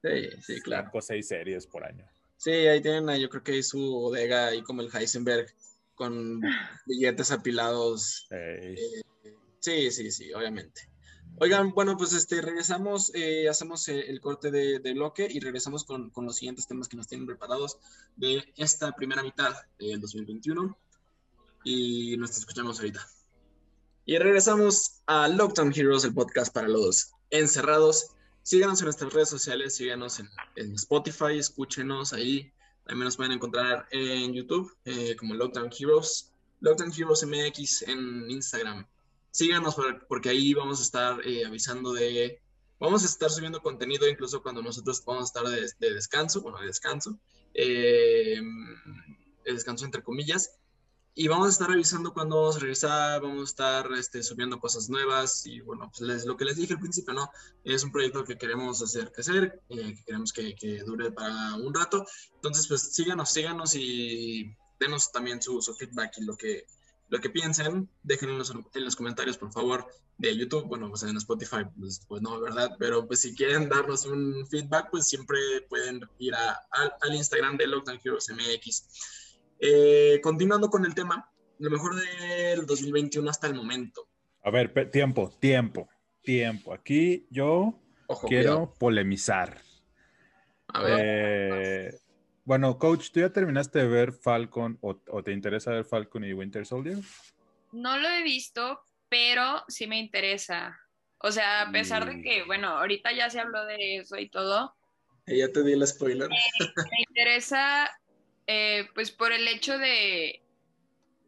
sí, sí, claro. cinco o seis series por año. Sí, ahí tienen, yo creo que hay su bodega ahí como el Heisenberg con billetes apilados. Eh, sí, sí, sí, obviamente. Oigan, bueno, pues este, regresamos, eh, hacemos eh, el corte de, bloque y regresamos con, con, los siguientes temas que nos tienen preparados de esta primera mitad del 2021 y nos escuchamos ahorita. Y regresamos a Lockdown Heroes, el podcast para los encerrados. Síganos en nuestras redes sociales, síganos en, en Spotify, escúchenos ahí. También nos pueden encontrar en YouTube eh, como Lockdown Heroes, Lockdown Heroes MX en Instagram síganos porque ahí vamos a estar eh, avisando de, vamos a estar subiendo contenido incluso cuando nosotros vamos a estar de, descanso, bueno, de descanso, eh, de descanso entre comillas, y vamos a estar revisando cuando vamos a regresar, vamos a estar este, subiendo cosas nuevas y bueno, pues lo que les dije al principio, ¿no? Es un proyecto que queremos hacer crecer, eh, que queremos que, que, dure para un rato, entonces pues síganos, síganos y denos también su, su feedback y lo que, lo que piensen, déjenlo en los, comentarios, por favor, de YouTube. Bueno, pues en Spotify, pues, pues, no, ¿verdad? Pero pues si quieren darnos un feedback, pues siempre pueden ir al Instagram de Lockdown Heroes MX. Eh, continuando con el tema, lo mejor del 2021 hasta el momento. A ver, tiempo, tiempo, tiempo. Aquí yo quiero polemizar. A ver. Eh, bueno, coach, ¿tú ya terminaste de ver Falcon o, te interesa ver Falcon y Winter Soldier? No lo he visto, pero sí me interesa. O sea, a pesar de que, bueno, ahorita ya se habló de eso y todo. Ya te di el spoiler. Me, interesa, eh, pues por el hecho de,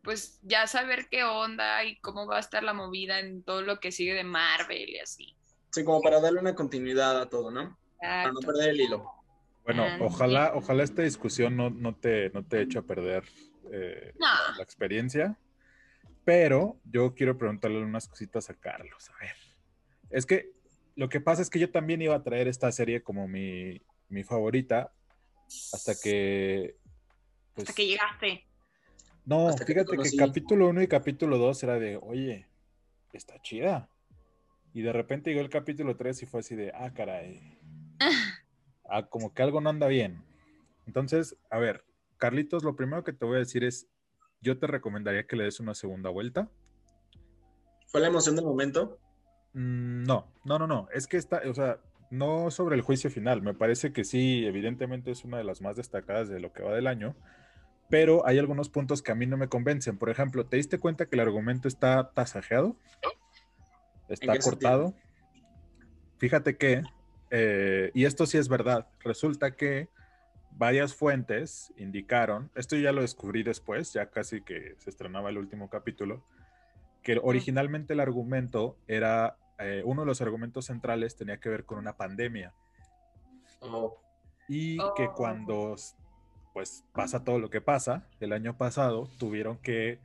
pues ya saber qué onda y cómo va a estar la movida en todo lo que sigue de Marvel y así. Sí, como para darle una continuidad a todo, ¿no? Para no perder el hilo. Bueno, ojalá, ojalá esta discusión no, no, te, no te eche a perder eh, la, experiencia, pero yo quiero preguntarle unas cositas a Carlos. A ver, es que lo que pasa es que yo también iba a traer esta serie como mi, mi favorita hasta que... Pues, hasta que llegaste. No, fíjate que, capítulo 1 y capítulo 2 era de, oye, está chida. Y de repente llegó el capítulo 3 y fue así de, ah, caray. ah, como que algo no anda bien. Entonces, a ver, Carlitos, lo primero que te voy a decir es, yo te recomendaría que le des una segunda vuelta. ¿Fue la emoción del momento? Mm, no, no, no, no. Es que está, o sea, no sobre el juicio final. Me parece que sí, evidentemente es una de las más destacadas de lo que va del año. Pero hay algunos puntos que a mí no me convencen. Por ejemplo, ¿te diste cuenta que el argumento está tasajeado? Está cortado. Fíjate que, eh, y esto sí es verdad, resulta que varias fuentes indicaron, esto ya lo descubrí después, ya casi que se estrenaba el último capítulo, que originalmente el argumento era, eh, uno de los argumentos centrales tenía que ver con una pandemia. Oh. Y que oh. cuando pues pasa todo lo que pasa, el año pasado tuvieron que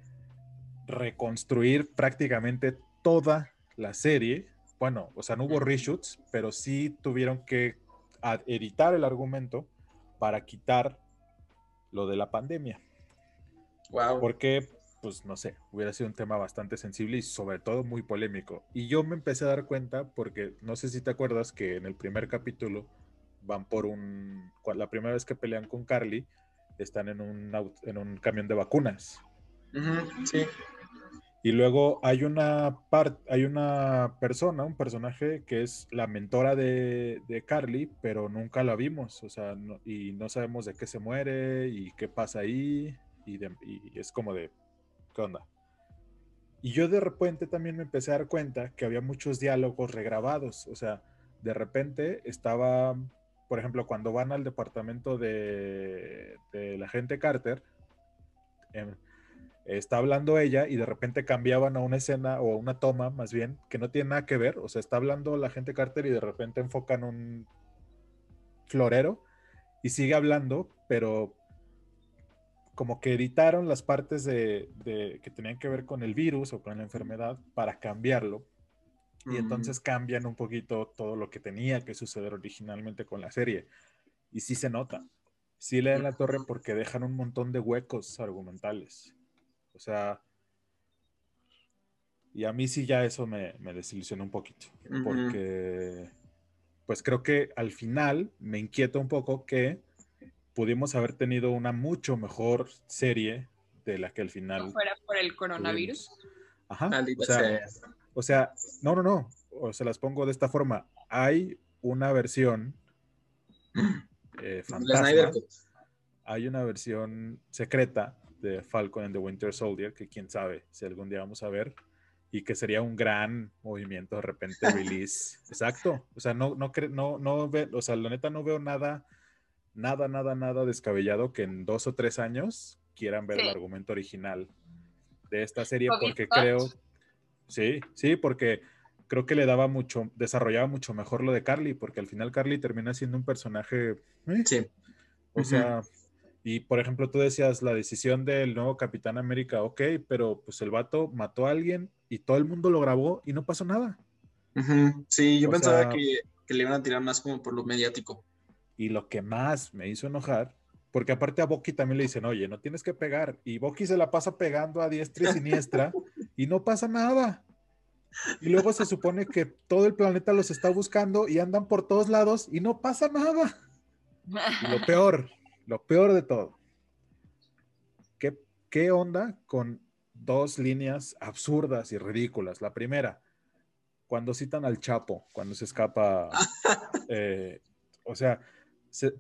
reconstruir prácticamente toda la serie. Bueno, o sea, no hubo reshoots, pero sí tuvieron que editar el argumento para quitar lo de la pandemia. Wow. Porque, pues no sé, hubiera sido un tema bastante sensible y sobre todo muy polémico. Y yo me empecé a dar cuenta porque no sé si te acuerdas que en el primer capítulo van por un. La primera vez que pelean con Carly, están en un, en un camión de vacunas. sí. Y luego hay una, hay una persona, un personaje que es la mentora de, Carly, pero nunca la vimos, o sea, y no sabemos de qué se muere y qué pasa ahí, y, es como de, ¿qué onda? Y yo de repente también me empecé a dar cuenta que había muchos diálogos regrabados, o sea, de repente estaba, por ejemplo, cuando van al departamento de, de la gente Carter, em, está hablando ella y de repente cambiaban a una escena o a una toma más bien que no tiene nada que ver, o sea, está hablando la gente Carter y de repente enfocan un florero y sigue hablando, pero como que editaron las partes de, que tenían que ver con el virus o con la enfermedad para cambiarlo. Y entonces cambian un poquito todo lo que tenía que suceder originalmente con la serie. Y sí se nota. Sí le dan la torre porque dejan un montón de huecos argumentales. O sea, y a mí sí ya eso me, me desilusionó un poquito, porque pues creo que al final me inquieta un poco que pudimos haber tenido una mucho mejor serie de la que al final... ¿No fuera por el coronavirus? Ajá. O sea, o sea, no, no, no, o se las pongo de esta forma. Hay una versión eh, fantástica. Hay una versión secreta de Falcon and the Winter Soldier, que quién sabe si algún día vamos a ver, y que sería un gran movimiento de repente release. Exacto. O sea, no, no, no, no ve, o sea, la neta no veo nada, nada, nada, nada descabellado que en dos o tres años quieran ver el argumento original de esta serie, porque creo, sí, sí, porque creo que le daba mucho, desarrollaba mucho mejor lo de Carly, porque al final Carly termina siendo un personaje. ¿eh? Sí. O sea, y por ejemplo, tú decías la decisión del nuevo Capitán América, ok, pero pues el vato mató a alguien y todo el mundo lo grabó y no pasó nada. Sí, yo pensaba que, le iban a tirar más como por lo mediático. Y lo que más me hizo enojar, porque aparte a Bucky también le dicen, oye, no tienes que pegar. Y Bucky se la pasa pegando a diestra y siniestra y no pasa nada. Y luego se supone que todo el planeta los está buscando y andan por todos lados y no pasa nada. Y lo peor, lo peor de todo. ¿Qué, qué onda con dos líneas absurdas y ridículas? La primera, cuando citan al Chapo, cuando se escapa, eh, o sea, eh,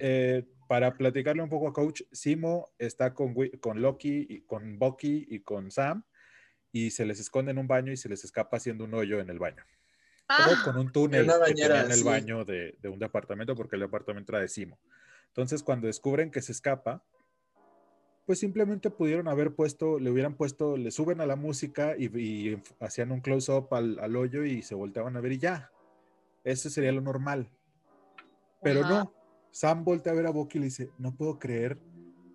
eh, para platicarle un poco a Coach, Simo está con, con Loki, y con Bucky y con Sam y se les esconde en un baño y se les escapa haciendo un hoyo en el baño. Ah, con un túnel en el baño de, de, un departamento porque el departamento era de Simo. Entonces, cuando descubren que se escapa, pues simplemente pudieron haber puesto, le hubieran puesto, le suben a la música y, hacían un close-up al, hoyo y se volteaban a ver y ya. Eso sería lo normal. Pero no, Sam voltea a ver a Bucky y le dice, no puedo creer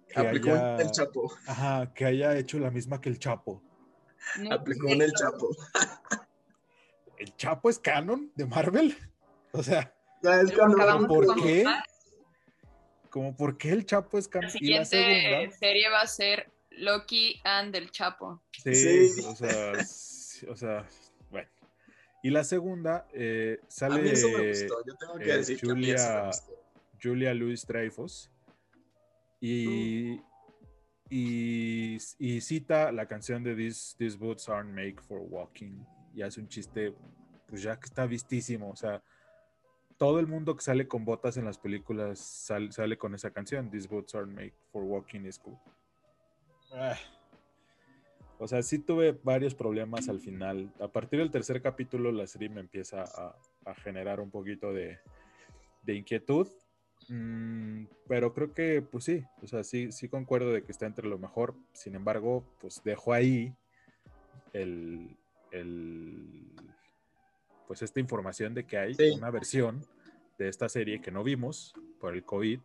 que haya, el Chapo. Ajá, que haya hecho la misma que el Chapo. Aplicó en el Chapo. ¿El Chapo es canon de Marvel? O sea, ¿por qué? Como por qué el Chapo es campeón. La siguiente serie va a ser Loki and el Chapo. Sí, Sí. O, sea, o sea, bueno. Y la segunda eh, A sale mí eso me gustó, yo tengo que eh, decir que a mí eso me Julia- gustó. Julia Louis Dreyfus y, y, y cita la canción de These, These Boots Aren't Made for Walking y hace un chiste, pues ya que está vistísimo, o sea, todo el mundo que sale con botas en las películas sal- sale con esa canción, These Boots Aren't Made for Walking is cool. Ah. O sea, sí tuve varios problemas al final. A partir del tercer capítulo la serie me empieza a, a generar un poquito de, de inquietud. Mm, pero creo que, pues sí, o sea, sí, sí concuerdo de que está entre lo mejor. Sin embargo, pues dejo ahí el, el- pues esta información de que hay Sí. una versión de esta serie que no vimos por el COVID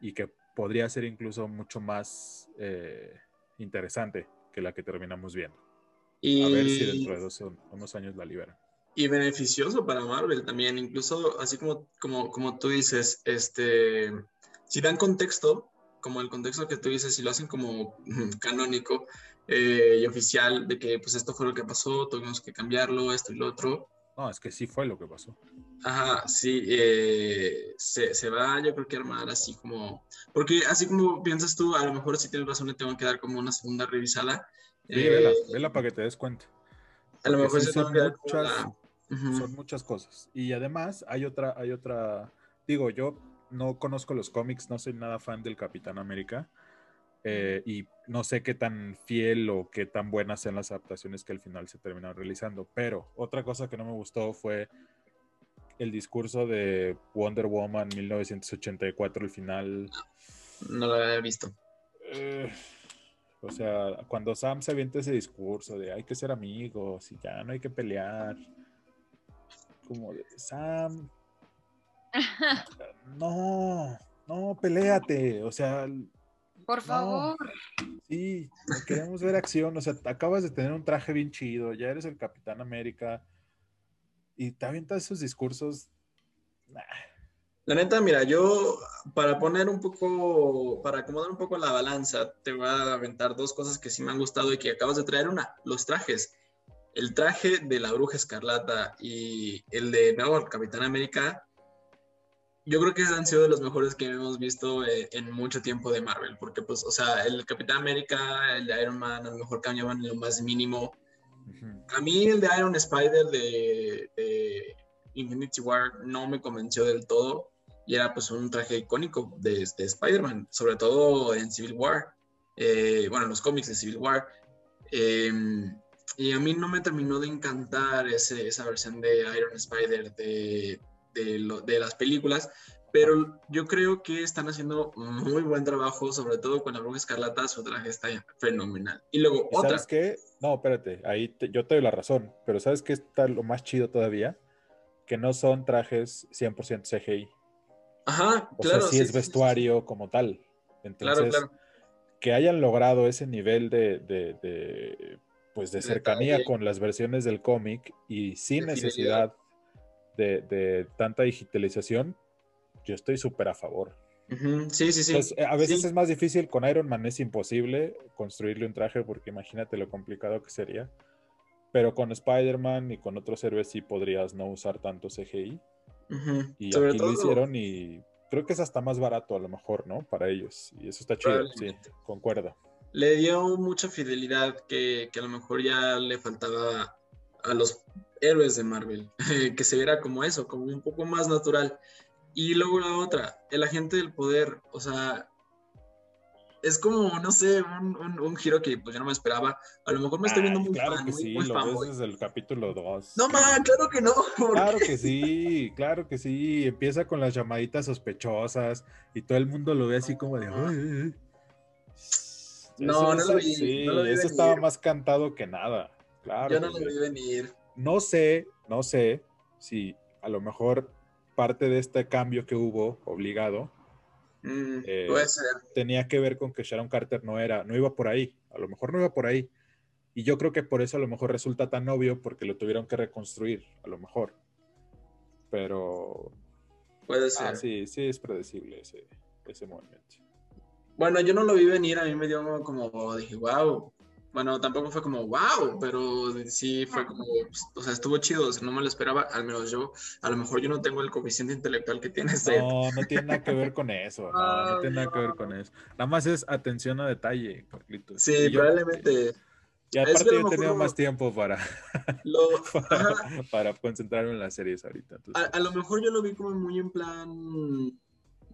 y que podría ser incluso mucho más eh, interesante que la que terminamos viendo. Y, A ver si dentro de dos, unos años la liberan. y beneficioso para Marvel también, incluso así como, como, como tú dices, este, si dan contexto, como el contexto que tú dices, si lo hacen como canónico eh, y oficial, de que pues esto fue lo que pasó, tuvimos que cambiarlo, esto y lo otro, No, es que sí fue lo que pasó. Ajá, sí, eh, se, se va yo creo que armar así como, porque así como piensas tú, a lo mejor si tienes razón le tengo que dar como una segunda revisada. Sí, eh, vela, vela para que te des cuenta. a lo porque mejor sí son muchas- la- Ujú. son muchas cosas. Y además hay otra, hay otra, digo, yo no conozco los cómics, no soy nada fan del Capitán América. Eh, y no sé qué tan fiel o qué tan buenas sean las adaptaciones que al final se terminaron realizando. Pero otra cosa que no me gustó fue el discurso de Wonder Woman 1984, el final. No lo había visto. eh, o sea, cuando Sam se avienta ese discurso de hay que ser amigos y ya no hay que pelear. Como de Sam, no, no, peléate. O sea, Por favor. sí, queremos ver acción. O sea, acabas de tener un traje bien chido, ya eres el Capitán América y te avientas esos discursos. nah, La neta, mira, yo para poner un poco, para acomodar un poco la balanza, te voy a aventar dos cosas que sí me han gustado y que acabas de traer. Una, los trajes. El traje de la Bruja Escarlata y el de nuevo el Capitán América, yo creo que han sido de los mejores que hemos visto eh, en mucho tiempo de Marvel, porque pues, o sea, el Capitán América, el de Iron Man, a lo mejor cambiaban lo más mínimo. A mí el de Iron Spider de, de Infinity War no me convenció del todo y era pues un traje icónico de, de Spider-Man, sobre todo en Civil War, eh, bueno, en los cómics de Civil War. Eh, y a mí no me terminó de encantar ese, esa versión de Iron Spider de, de, lo- de las películas, pero yo creo que están haciendo muy buen trabajo, sobre todo con la Bruja Escarlata, su traje está fenomenal. Y luego ¿Y otra, ¿Sabes qué? No, espérate, ahí te- yo te doy la razón, pero ¿sabes qué está lo más chido todavía? Que no son trajes 100% CGI. ajá, O claro. sea, sí, sí, es sí, sí, vestuario como tal. Entonces, Claro, claro. que hayan logrado ese nivel de, de- de, pues de Detalle. cercanía con las versiones del cómic y sin De necesidad de, de tanta digitalización, yo estoy súper a favor. Sí, sí, sí. Entonces, a veces Sí. es más difícil con Iron Man, es imposible construirle un traje porque imagínate lo complicado que sería. Pero con Spider-Man y con otros héroes sí podrías no usar tanto CGI. Y Sobre aquí todo, lo hicieron y creo que es hasta más barato a lo mejor, ¿no? Para ellos. Y eso está chido, sí, concuerdo. le dio mucha fidelidad que, que a lo mejor ya le faltaba a los héroes de Marvel, que se viera como eso, como un poco más natural. Y luego la otra, el agente del poder, o sea, es como, no sé, un, un- un giro que pues yo no me esperaba. A lo mejor me estoy viendo muy claro fan, que muy, sí, muy lo ves desde el capítulo 2. No, man, claro que no. ¿por Claro qué? que sí, claro que sí. Empieza con las llamaditas sospechosas y todo el mundo lo ve así como de. No. No, lo vi, Sí, no lo vi eso venir. estaba más cantado que nada. Claro. Yo no lo vi venir. No sé, no sé si a lo mejor parte de este cambio que hubo obligado Mm, Eh, puede ser. tenía que ver con que Sharon Carter no era, no iba por ahí, a lo mejor no iba por ahí. Y yo creo que por eso a lo mejor resulta tan obvio porque lo tuvieron que reconstruir, a lo mejor. Pero Puede ser. ah, sí, sí es predecible ese, ese movimiento. Bueno, yo no lo vi venir, a mí me dio como, dije, wow. Bueno, tampoco fue como, wow, pero sí fue como, pues, o sea, estuvo chido, o sea, no me lo esperaba, al menos yo, a lo mejor yo no tengo el coeficiente intelectual que tienes. No, no tiene nada que ver con eso, no, no tiene nada que ver con eso. Nada más es atención a detalle, Carlitos. Sí, probablemente. Y aparte yo he tenido más tiempo para, para, concentrarme en las series ahorita. A, lo mejor yo lo vi como muy en plan,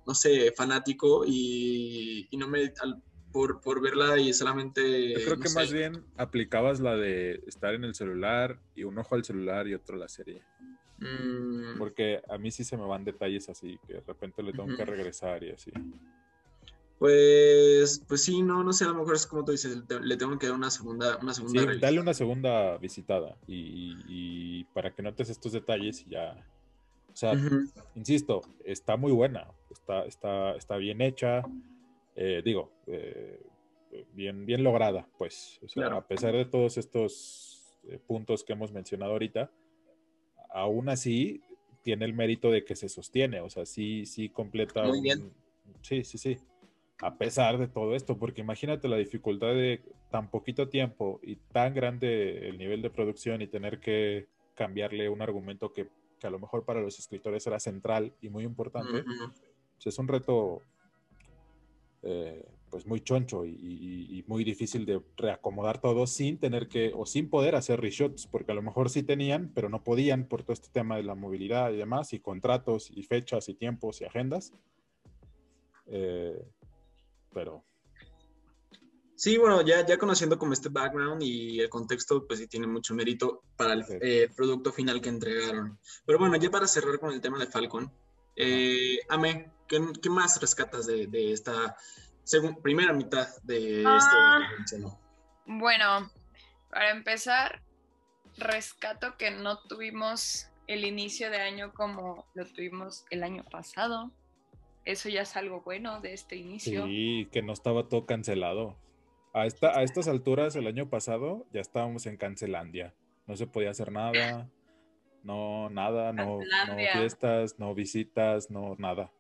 no sé, fanático y, no me... por, por, verla y solamente... Yo creo que más bien aplicabas la de estar en el celular y un ojo al celular y otro a la serie. Mm. Porque a mí sí se me van detalles así, que de repente le tengo que regresar y así. Pues, pues sí, no, no sé, a lo mejor es como tú dices, le tengo que dar una segunda, una segunda sí, dale una segunda visitada y, para que notes estos detalles y ya. O sea, insisto, está muy buena, está, está, está bien hecha, eh, digo, eh, bien, bien lograda, pues. O sea, a pesar de todos estos eh, puntos que hemos mencionado ahorita, aún así tiene el mérito de que se sostiene, o sea, sí, sí completa. Muy bien. Sí, sí, sí a pesar de todo esto, porque imagínate la dificultad de tan poquito tiempo y tan grande el nivel de producción y tener que cambiarle un argumento que, a lo mejor para los escritores era central y muy importante. Pues es un reto eh, pues muy choncho y, muy difícil de reacomodar todo sin tener que o sin poder hacer reshots, porque a lo mejor sí tenían, pero no podían por todo este tema de la movilidad y demás, y contratos y fechas y tiempos y agendas. Eh, pero... Sí, bueno, ya, ya conociendo como este background y el contexto, pues sí tiene mucho mérito para el eh, producto final que entregaron. Pero bueno, ya para cerrar con el tema de Falcon, eh, Ame, ¿qué, ¿qué, más rescatas de, de esta primera mitad de ah, este Bueno, para empezar, rescato que no tuvimos el inicio de año como lo tuvimos el año pasado. Eso ya es algo bueno de este inicio. Sí, que no estaba todo cancelado. A, esta, a estas alturas, el año pasado, ya estábamos en Cancelandia. No se podía hacer nada. No, nada, no, no fiestas, no visitas, no nada.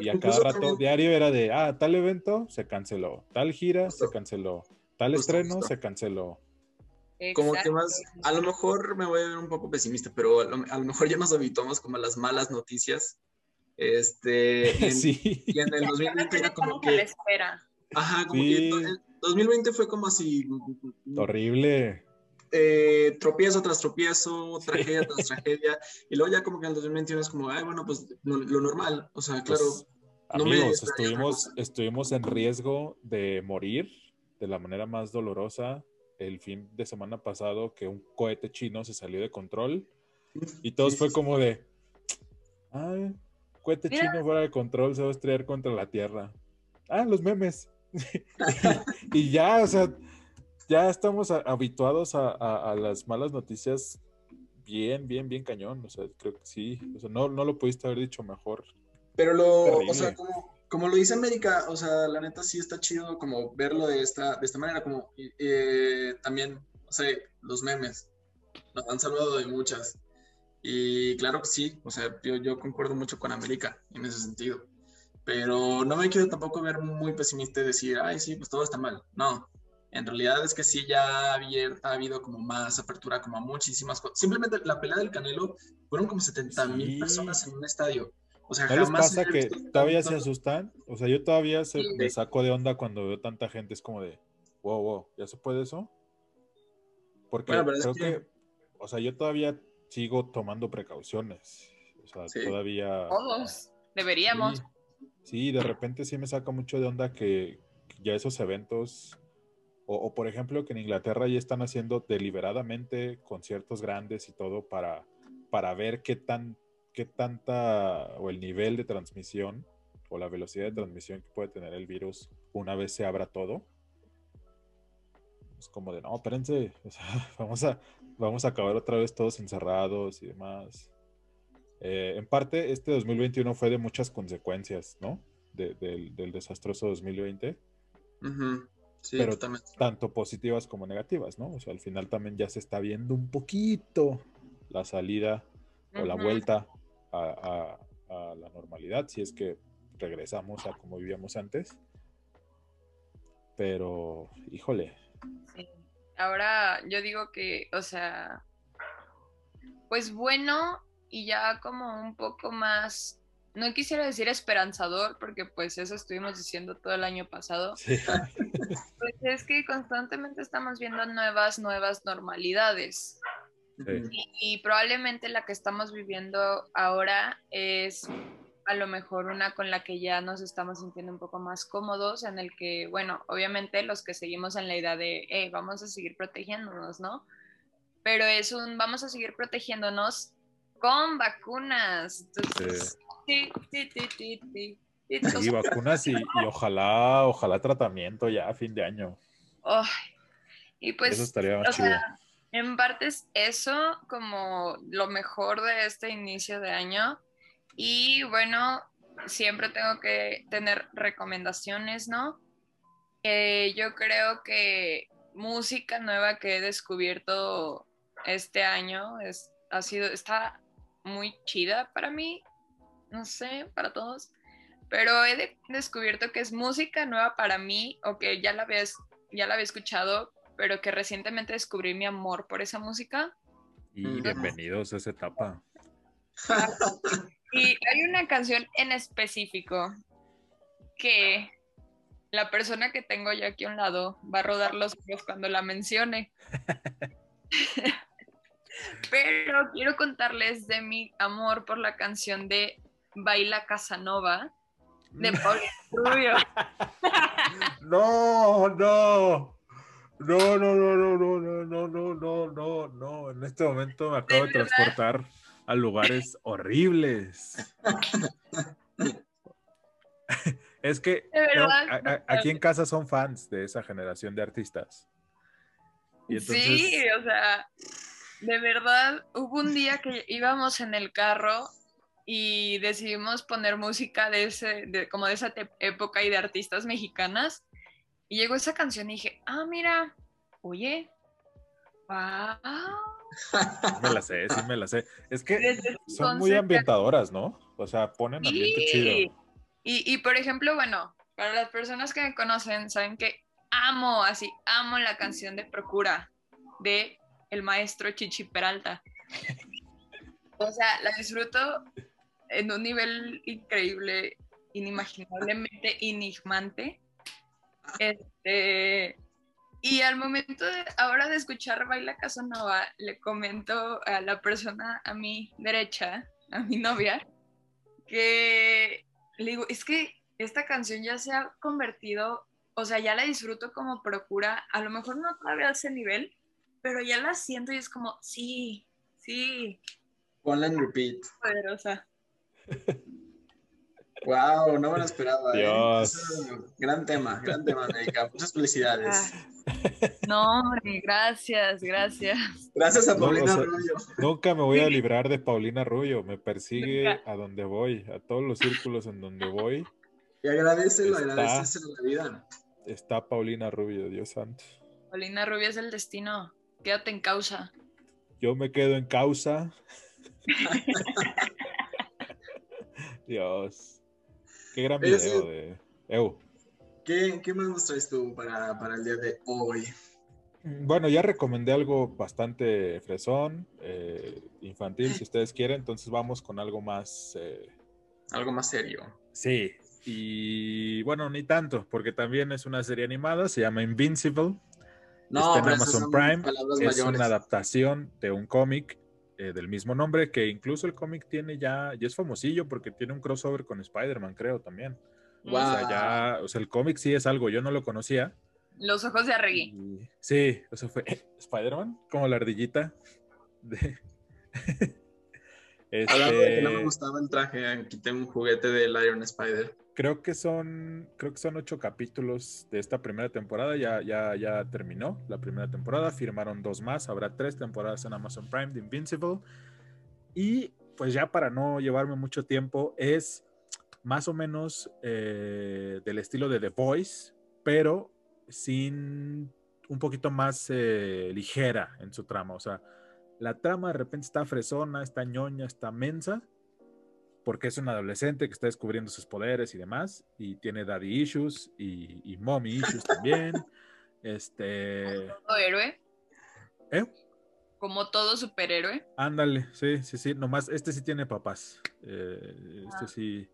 y a cada rato, diario era de, ah, tal evento se canceló, tal gira se canceló, tal estreno se canceló. Como que más, a lo mejor me voy a ver un poco pesimista, pero a lo, a lo mejor ya nos habituamos como a las malas noticias este, y en el 2020 era como que... espera. Ajá, como que el 2020 fue como así... Horrible. Eh, tropiezo tras tropiezo, tragedia tras tragedia, y luego ya como que en el 2021 es como, ay, bueno, pues lo, normal, o sea, claro. Pues, amigos, estuvimos, estuvimos en riesgo de morir de la manera más dolorosa el fin de semana pasado que un cohete chino se salió de control y todos fue como de, ay, cohete chino fuera de control se va a estrellar contra la Tierra. Ah, los memes. y ya, o sea, ya estamos habituados a, las malas noticias bien, bien, bien cañón. O sea, creo que sí. O sea, no, no lo pudiste haber dicho mejor. Pero lo, o sea, como, como, lo dice América, o sea, la neta sí está chido como verlo de esta, de esta manera, como eh, también, o sea, los memes. Nos han salvado de muchas. Y claro que sí, o sea, yo, yo concuerdo mucho con América en ese sentido. Pero no me quiero tampoco ver muy pesimista y decir, ay, sí, pues todo está mal. No, en realidad es que sí ya ha habido como más apertura, como a muchísimas cosas. Simplemente la pelea del Canelo fueron como 70 mil personas en un estadio. O sea, ¿No les pasa que todavía se asustan? O sea, yo todavía se, me saco de onda cuando veo tanta gente. Es como de, wow, wow, ¿ya se puede eso? Porque creo que, o sea, yo todavía sigo tomando precauciones. O sea, todavía. Todos deberíamos. Sí, de repente sí me saca mucho de onda que, ya esos eventos. O, por ejemplo, que en Inglaterra ya están haciendo deliberadamente conciertos grandes y todo para, para ver qué tan qué tanta o el nivel de transmisión o la velocidad de transmisión que puede tener el virus una vez se abra todo. Es como de, no, espérense, o sea, vamos a, vamos a acabar otra vez todos encerrados y demás. Eh, en parte, este 2021 fue de muchas consecuencias, ¿no? del desastroso 2020. Sí, pero tanto positivas como negativas, ¿no? O sea, al final también ya se está viendo un poquito la salida o la vuelta a, la normalidad, si es que regresamos a como vivíamos antes. pero híjole. Sí. Ahora yo digo que, o sea, pues bueno y ya como un poco más no quisiera decir esperanzador, porque pues eso estuvimos diciendo todo el año pasado. Sí. Pues es que constantemente estamos viendo nuevas, nuevas normalidades. Y, probablemente la que estamos viviendo ahora es a lo mejor una con la que ya nos estamos sintiendo un poco más cómodos, en el que, bueno, obviamente los que seguimos en la idea de, hey, vamos a seguir protegiéndonos, ¿no? Pero es un, vamos a seguir protegiéndonos con vacunas. Entonces, sí, sí, vacunas y, ojalá, ojalá tratamiento ya a fin de año. y pues, eso estaría más chido. en parte es eso como lo mejor de este inicio de año. Y bueno, siempre tengo que tener recomendaciones, ¿no? yo creo que música nueva que he descubierto este año es, ha sido, está muy chida para mí no sé, para todos, pero he descubierto que es música nueva para mí o que ya la, había, ya la había escuchado, pero que recientemente descubrí mi amor por esa música. Y bienvenidos a esa etapa. Y hay una canción en específico que la persona que tengo yo aquí a un lado va a rodar los ojos cuando la mencione. Pero quiero contarles de mi amor por la canción de Baila Casanova de Paulina Rubio. No, no. No, no, no, no, no, no, no, no, no, no, no. En este momento me acabo de, transportar a lugares horribles. es que aquí en casa son fans de esa generación de artistas. Sí, o sea, de verdad, hubo un día que íbamos en el carro y decidimos poner música de ese, de, como de esa época y de artistas mexicanas. Y llegó esa canción y dije, ah, mira, oye, wow. me la sé, sí me la sé. Es que son muy ambientadoras, ¿no? O sea, ponen ambiente chido. Y, y por ejemplo, bueno, para las personas que me conocen, saben que amo, así, amo la canción de Procura de el maestro Chichi Peralta. O sea, la disfruto en un nivel increíble, inimaginablemente enigmante. Este, y al momento de, ahora de escuchar Baila Casanova, le comento a la persona a mi derecha, a mi novia, que le digo, es que esta canción ya se ha convertido, o sea, ya la disfruto como procura, a lo mejor no todavía a ese nivel, pero ya la siento y es como, sí, sí. Ponla en repeat. Poderosa. Wow, no me lo esperaba. ¿eh? Gran tema, gran tema, América. Muchas felicidades. Ah. No, hombre, gracias, gracias. Gracias a Paulina Rubio. Nunca me voy a librar de Paulina Rubio. Me persigue a donde voy, a todos los círculos en donde voy. Y agradecelo, agradecelo la vida. Está Paulina Rubio, Dios santo. Paulina Rubio es el destino. Quédate en causa. Yo me quedo en causa. Dios. Qué gran video de Eu. ¿Qué, ¿Qué, más nos traes tú para, para, el día de hoy? Mm, bueno, ya recomendé algo bastante fresón, eh, infantil, si ustedes quieren, entonces vamos con algo más... Eh, algo más serio. Sí, y bueno, ni tanto, porque también es una serie animada, se llama Invincible. No, está en Amazon Prime. Es una adaptación de un cómic eh, del mismo nombre, que incluso el cómic tiene ya, ya es famosillo porque tiene un crossover con Spider-Man, creo también. O sea, ya, o sea, el cómic sí es algo, yo no lo conocía. Los ojos de Arregui. Sí, o sea, fue Spider-Man, como la ardillita. De... este... no me gustaba el traje, quité un juguete del Iron Spider creo que son, creo que son ocho capítulos de esta primera temporada. Ya, ya, ya terminó la primera temporada. Firmaron dos más. Habrá tres temporadas en Amazon Prime de Invincible. Y pues ya para no llevarme mucho tiempo, es más o menos eh, del estilo de The Voice, pero sin un poquito más eh, ligera en su trama. O sea, la trama de repente está fresona, está ñoña, está mensa, porque es un adolescente que está descubriendo sus poderes y demás, y tiene daddy issues y, y mommy issues también. Este. Todo héroe. ¿Eh? Como todo superhéroe. Ándale, sí, sí, sí. Nomás, este sí tiene papás. Eh, este Ah. sí,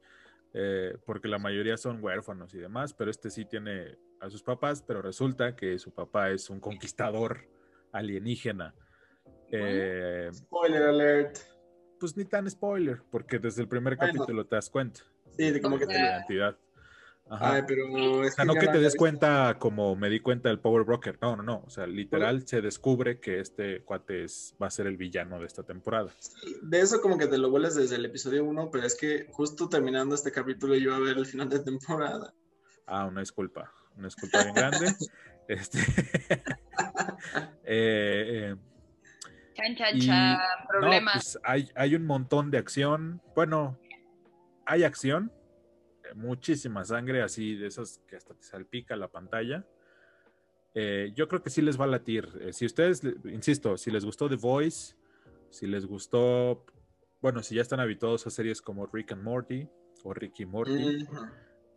eh, porque la mayoría son huérfanos y demás, pero este sí tiene a sus papás, pero resulta que su papá es un conquistador alienígena. Eh, Spoiler alert. Pues ni tan spoiler, porque desde el primer Bueno. capítulo te das cuenta Sí, de como que de te. la identidad. Ajá. Ay, pero O es sea, no que te des visto. cuenta como me di cuenta del Power Broker. No, no, no. O sea, literal se descubre que este cuate es, va a ser el villano de esta temporada. De eso como que te lo vueles desde el episodio 1, pero es que justo terminando este capítulo yo iba a ver el final de temporada. Ah, una disculpa. Una disculpa bien grande. Este. eh, eh, Chan, chan, Y- chan. no, Problemas. pues hay, hay un montón de acción. Bueno, hay acción. eh, Muchísima sangre, así de esas que hasta te salpica la pantalla. Eh, yo creo que sí les va a latir. Eh, si ustedes, insisto, si les gustó The Voice, si les gustó, bueno, si ya están habituados a series como Rick and Morty o Ricky Morty,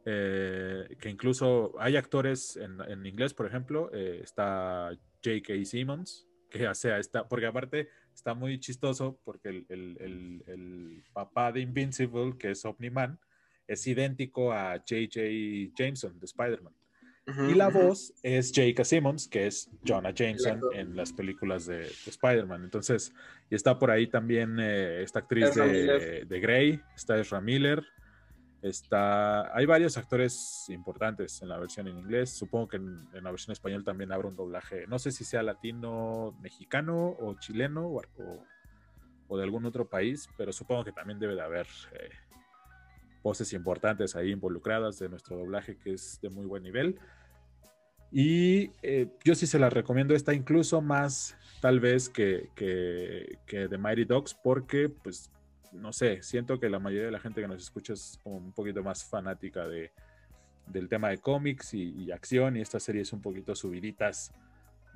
eh, que incluso hay actores en, en inglés, por ejemplo, eh, está J.K. Simmons, que sea, está, porque aparte está muy chistoso porque el, el- el- el papá de Invincible, que es Omni-Man, es idéntico a J.J. Jameson de Spider-Man. Ujú, Y la ujú. voz es J.K. Simmons, que es Jonah Jameson actor. en las películas de, de Spider-Man. Entonces, y está por ahí también eh, esta actriz de, de Grey, está Ezra Miller, está... Hay varios actores importantes en la versión en inglés. Supongo que en, en la versión español también habrá un doblaje, no sé si sea latino, mexicano o chileno o, o- o de algún otro país, pero supongo que también debe de haber... eh, voces importantes ahí involucradas de nuestro doblaje que es de muy buen nivel. Y eh, yo sí se la recomiendo esta incluso más tal vez que, que, que The Mighty Dogs porque pues no sé, siento que la mayoría de la gente que nos escucha es un poquito más fanática de, del tema de cómics y, acción y esta serie es un poquito subiditas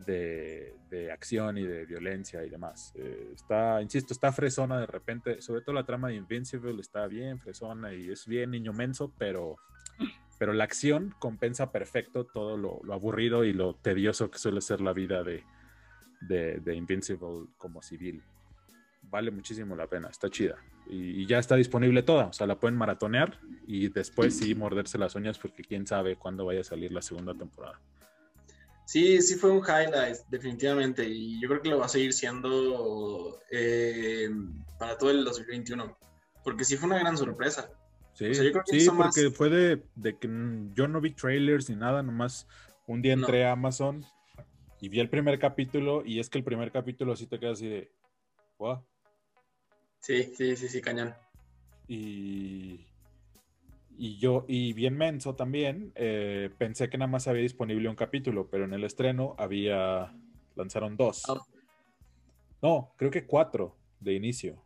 de, de acción y de violencia y demás. Eh, está, insisto, está fresona de repente, sobre todo la trama de Invincible está bien fresona y es bien niño menso, pero, pero la acción compensa perfecto todo lo, lo aburrido y lo tedioso que suele ser la vida de, de, de Invincible como civil. Vale muchísimo la pena, está chida. Y, y ya está disponible toda, o sea, la pueden maratonear y después sí morderse las uñas porque quién sabe cuándo vaya a salir la segunda temporada. Sí, sí fue un highlight, definitivamente, y yo creo que lo va a seguir siendo eh, para todo el 2021, porque sí fue una gran sorpresa. Sí, O sea, yo creo que sí, hizo más- porque fue de, de que yo no vi trailers ni nada, nomás un día No. entré a Amazon y vi el primer capítulo y es que el primer capítulo sí te queda así de, "Wow". Sí, sí, sí, sí, cañón. Y, y yo, y bien menso también, eh, pensé que nada más había disponible un capítulo, pero en el estreno había, lanzaron dos. Ah. No, creo que cuatro de inicio.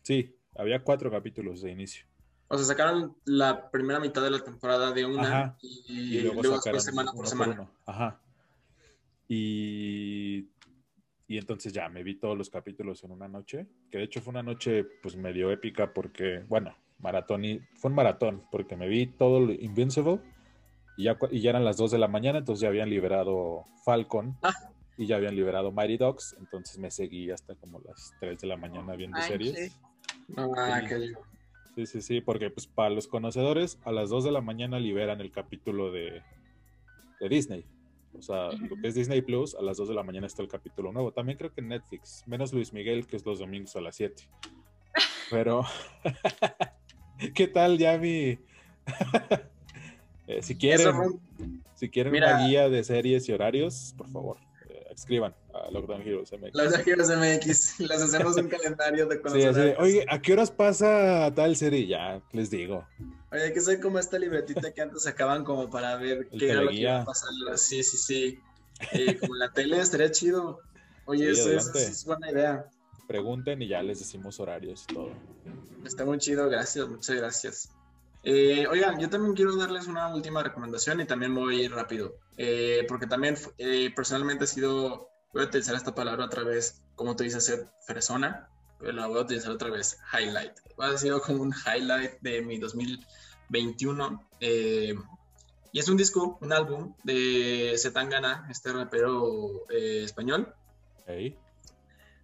Sí, había cuatro capítulos de inicio. O sea, sacaron la primera mitad de la temporada de una Ajá. y, y luego, luego sacaron después semana por semana. Ajá. Y, y entonces ya me vi todos los capítulos en una noche, que de hecho fue una noche pues medio épica porque, bueno, maratón y fue un maratón porque me vi todo lo Invincible y ya, y ya eran las 2 de la mañana, entonces ya habían liberado Falcon Ah. y ya habían liberado Mighty Dogs, entonces me seguí hasta como las 3 de la mañana viendo Ay, series. sí. Ah, Sí. qué- Sí, sí, sí, porque pues para los conocedores, a las 2 de la mañana liberan el capítulo de, de Disney. O sea, lo que es Disney Plus, a las 2 de la mañana está el capítulo nuevo. También creo que en Netflix, menos Luis Miguel, que es los domingos a las 7. Pero, ¿qué tal ya mi... Eh, si quieren, Eso si quieren Mira. una guía de series y horarios, por favor, escriban a Lockdown Heroes MX. De Heroes MX, les hacemos un calendario de Sí, así de, Oye, ¿a qué horas pasa tal serie? Ya, les digo. Oye, que soy como esta libretita que antes sacaban como para ver El qué era lo que iba a pasar. Sí, sí, sí. Eh, como la tele estaría chido. Oye, Sí, eso es buena idea. Pregunten y ya les decimos horarios y todo. Está muy chido, gracias, muchas gracias. Eh, oigan, yo también quiero darles una última recomendación y también voy a ir rápido, eh, porque también eh, personalmente he sido, voy a utilizar esta palabra otra vez, como tú dices, ser persona. pero la voy a utilizar otra vez, highlight. Va a ser como un highlight de mi 2021. Eh, y es un disco, un álbum de Zetangana, este rapero español.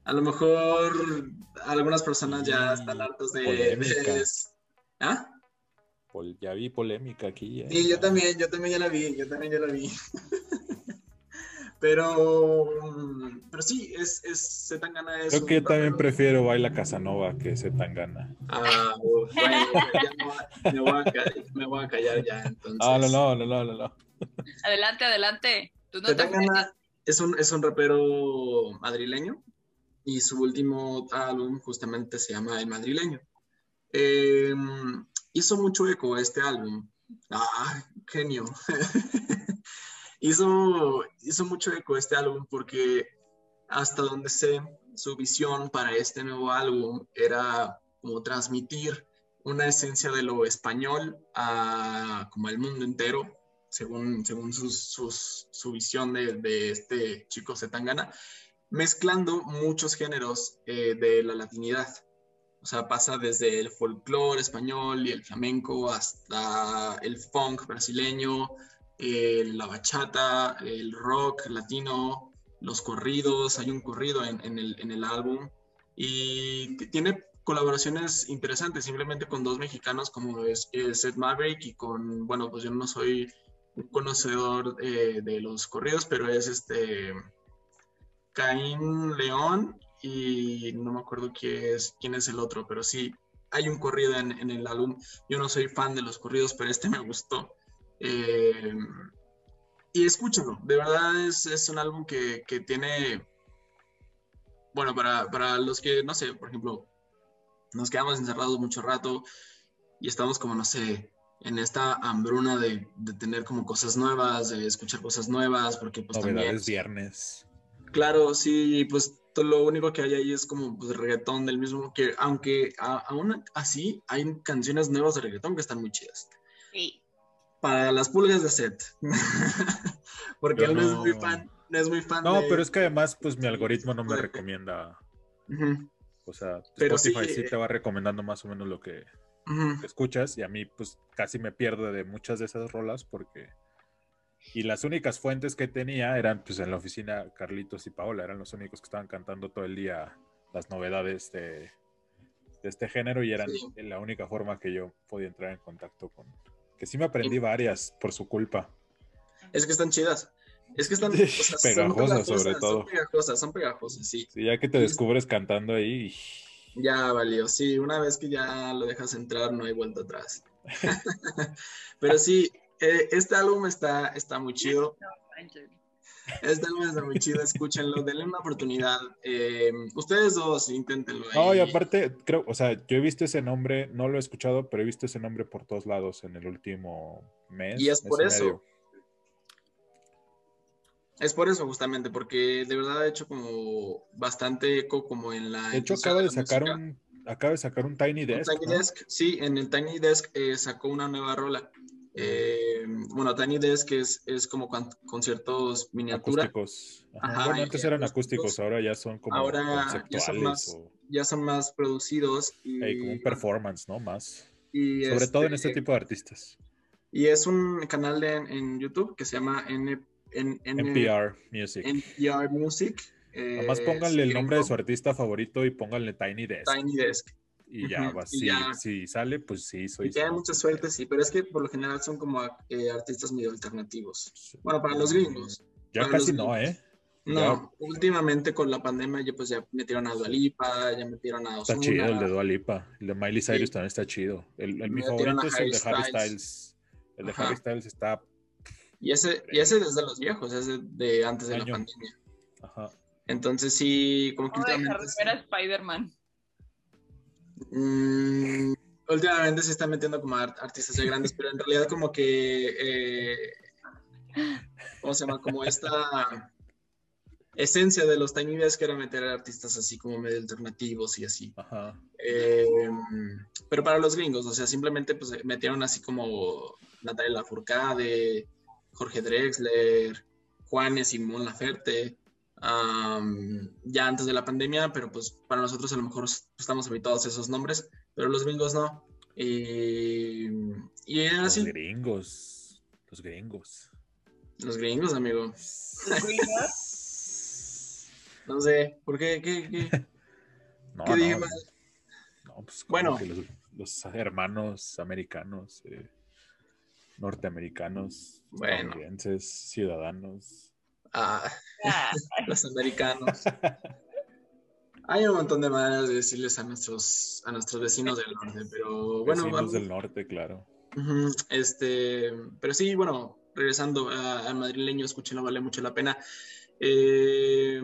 A lo mejor algunas personas ya están hartos de... ¿Ah? Ya vi polémica aquí. Eh. Sí, yo también, yo también ya la vi, yo también ya la vi. pero, pero sí, es, es Zetangana. Es Creo que yo también prefiero Baila Casanova que Zetangana. Ah, bueno, ya me, voy a callar, me voy a callar ya, entonces. Ah, no, no, no, no, no. Adelante, adelante. ¿Tú no Zetangana es un, es un rapero madrileño y su último álbum justamente se llama El Madrileño. Eh, hizo mucho eco este álbum. Ah, genio. hizo, hizo mucho eco este álbum porque hasta donde sé, su visión para este nuevo álbum era como transmitir una esencia de lo español a como al mundo entero, según, según su visión de, de, este chico Zetangana, mezclando muchos géneros eh, de la latinidad. O sea, pasa desde el folclore español y el flamenco hasta el funk brasileño, la bachata, el rock latino, los corridos. Hay un corrido en, el, álbum y tiene colaboraciones interesantes, simplemente con dos mexicanos como es, Seth Maverick y con, bueno, pues yo no soy un conocedor eh, de los corridos, pero es este Caín León y no me acuerdo quién es, quién es el otro, pero sí, hay un corrido en, el álbum. Yo no soy fan de los corridos, pero este me gustó. Eh, y escúchalo, de verdad es, es un álbum que, que tiene, bueno, para, para, los que, no sé, por ejemplo, nos quedamos encerrados mucho rato y estamos como, no sé, en esta hambruna de, de tener como cosas nuevas, de escuchar cosas nuevas, porque pues Novedades también... viernes. Claro, sí, pues lo único que hay ahí es como pues, reggaetón del mismo, que aunque aún así hay canciones nuevas de reggaetón que están muy chidas. Sí. Para las pulgas de set. Porque él no, es muy fan. No, es muy fan no pero es que además, pues mi algoritmo no me recomienda. O sea, Spotify sí, te va recomendando más o menos lo que, escuchas y a mí, pues casi me pierdo de muchas de esas rolas porque y las únicas fuentes que tenía eran pues en la oficina Carlitos y Paola, eran los únicos que estaban cantando todo el día las novedades de, este género y eran la única forma que yo podía entrar en contacto con... Que sí me aprendí varias por su culpa. Es que están chidas. Es que están pegajosas, sobre todo. Son pegajosas, son pegajosas, sí. sí ya que te descubres cantando ahí. Ya valió, sí, una vez que ya lo dejas entrar no hay vuelta atrás. Pero sí, este álbum está, está muy chido. Este álbum está muy chido, escúchenlo, denle una oportunidad. Eh, ustedes dos, inténtenlo. No, y aparte, creo, o sea, yo he visto ese nombre, no lo he escuchado, pero he visto ese nombre por todos lados en el último mes. Y es por eso. Es por eso justamente, porque de verdad ha hecho como bastante eco como en la... De hecho, acaba de, sacar un, acaba de sacar un Tiny Desk. Tiny Desk, sí, en el Tiny Desk eh, sacó una nueva rola. Eh, bueno, Tiny Desk es, es como conciertos miniatura. Acústicos. bueno, antes eran acústicos, ahora ya son como ahora ya son más, ya son más producidos. Y, como un performance, ¿no? Más. Sobre todo en este, este tipo de artistas. Y es un canal de, en YouTube que se llama N, NPR Music. NPR Music. Eh, Nomás pónganle el nombre de su artista favorito y pónganle Tiny Desk. Tiny Desk y ya, va, si, sale, pues sí, soy. Y tiene mucha suerte, sí, pero es que por lo general son como eh, artistas medio alternativos. Bueno, para los gringos. Ya casi no, ¿eh? No, últimamente con la pandemia ya pues ya metieron a Dualipa, ya metieron a Está chido el de Dualipa, el de Miley Cyrus también está chido. El, el mi favorito es el de Harry Styles. El de Harry Styles está... Y ese, y ese desde los viejos, ese de antes de la pandemia. Ajá. Entonces sí, como que... últimamente... Era Spider-Man. Mm, últimamente se está metiendo como artistas ya grandes, pero en realidad como que, eh, ¿cómo se llama? Como esta esencia de los Tiny Desk era meter a artistas así como medio alternativos y así. Eh, pero para los gringos, o sea, simplemente pues metieron así como Natalia Lafourcade, Jorge Drexler, Juanes y Mon Laferte, ya antes de la pandemia, pero pues para nosotros a lo mejor estamos habituados a esos nombres, pero los gringos no. Y, y era Los así. gringos. Los gringos. Los gringos, amigo. No sé, ¿por qué? ¿Qué, qué, No, qué no, dije mal? no, pues Bueno. que los, los hermanos americanos, eh, norteamericanos, Bueno. estadounidenses, ciudadanos. Ah, Ah, los americanos. Hay un montón de maneras de decirles a nuestros, a nuestros vecinos del norte, pero bueno, vecinos vamos- del norte, claro. Este, pero sí, bueno, regresando al madrileño, escúchenlo, vale mucho la pena. Eh,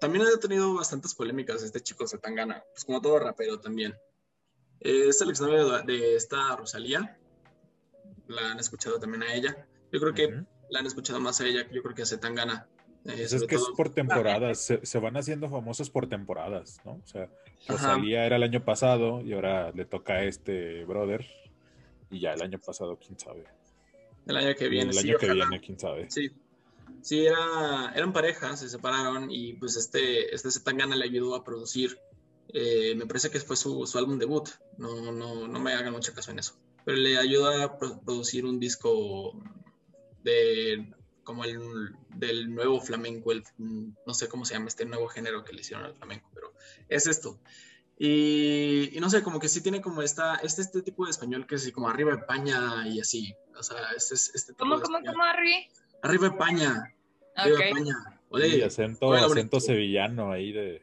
también ha tenido bastantes polémicas este chico Zetangana, pues como todo rapero también. Eh, es el exnovio de, de esta Rosalía, la han escuchado también a ella. Yo creo que. La han escuchado más a ella que yo creo que a Zetangana. eh, Pues es que es por temporadas, se, se van haciendo famosos por temporadas, ¿no? O sea, Ajá. Rosalía era el año pasado y ahora le toca a este brother y ya el año pasado, quién sabe. El año que viene, el sí, año que ojalá. viene, quién sabe. Sí, sí, era, eran parejas, se separaron y pues este, este Zetangana le ayudó a producir, eh, me parece que fue su, su álbum debut, no, no, no me hagan mucho caso en eso, pero le ayudó a pro- producir un disco de, como el, del nuevo flamenco, el, no sé cómo se llama este nuevo género que le hicieron al flamenco, pero es esto. Y, y no sé, como que sí tiene como esta, este, este tipo de español que es así como arriba de paña y así, o sea, este, es- este tipo ¿Cómo, de cómo, español. cómo, Arri? Arriba de paña. Arriba de Ok. paña. Acento, acento sevillano ahí de...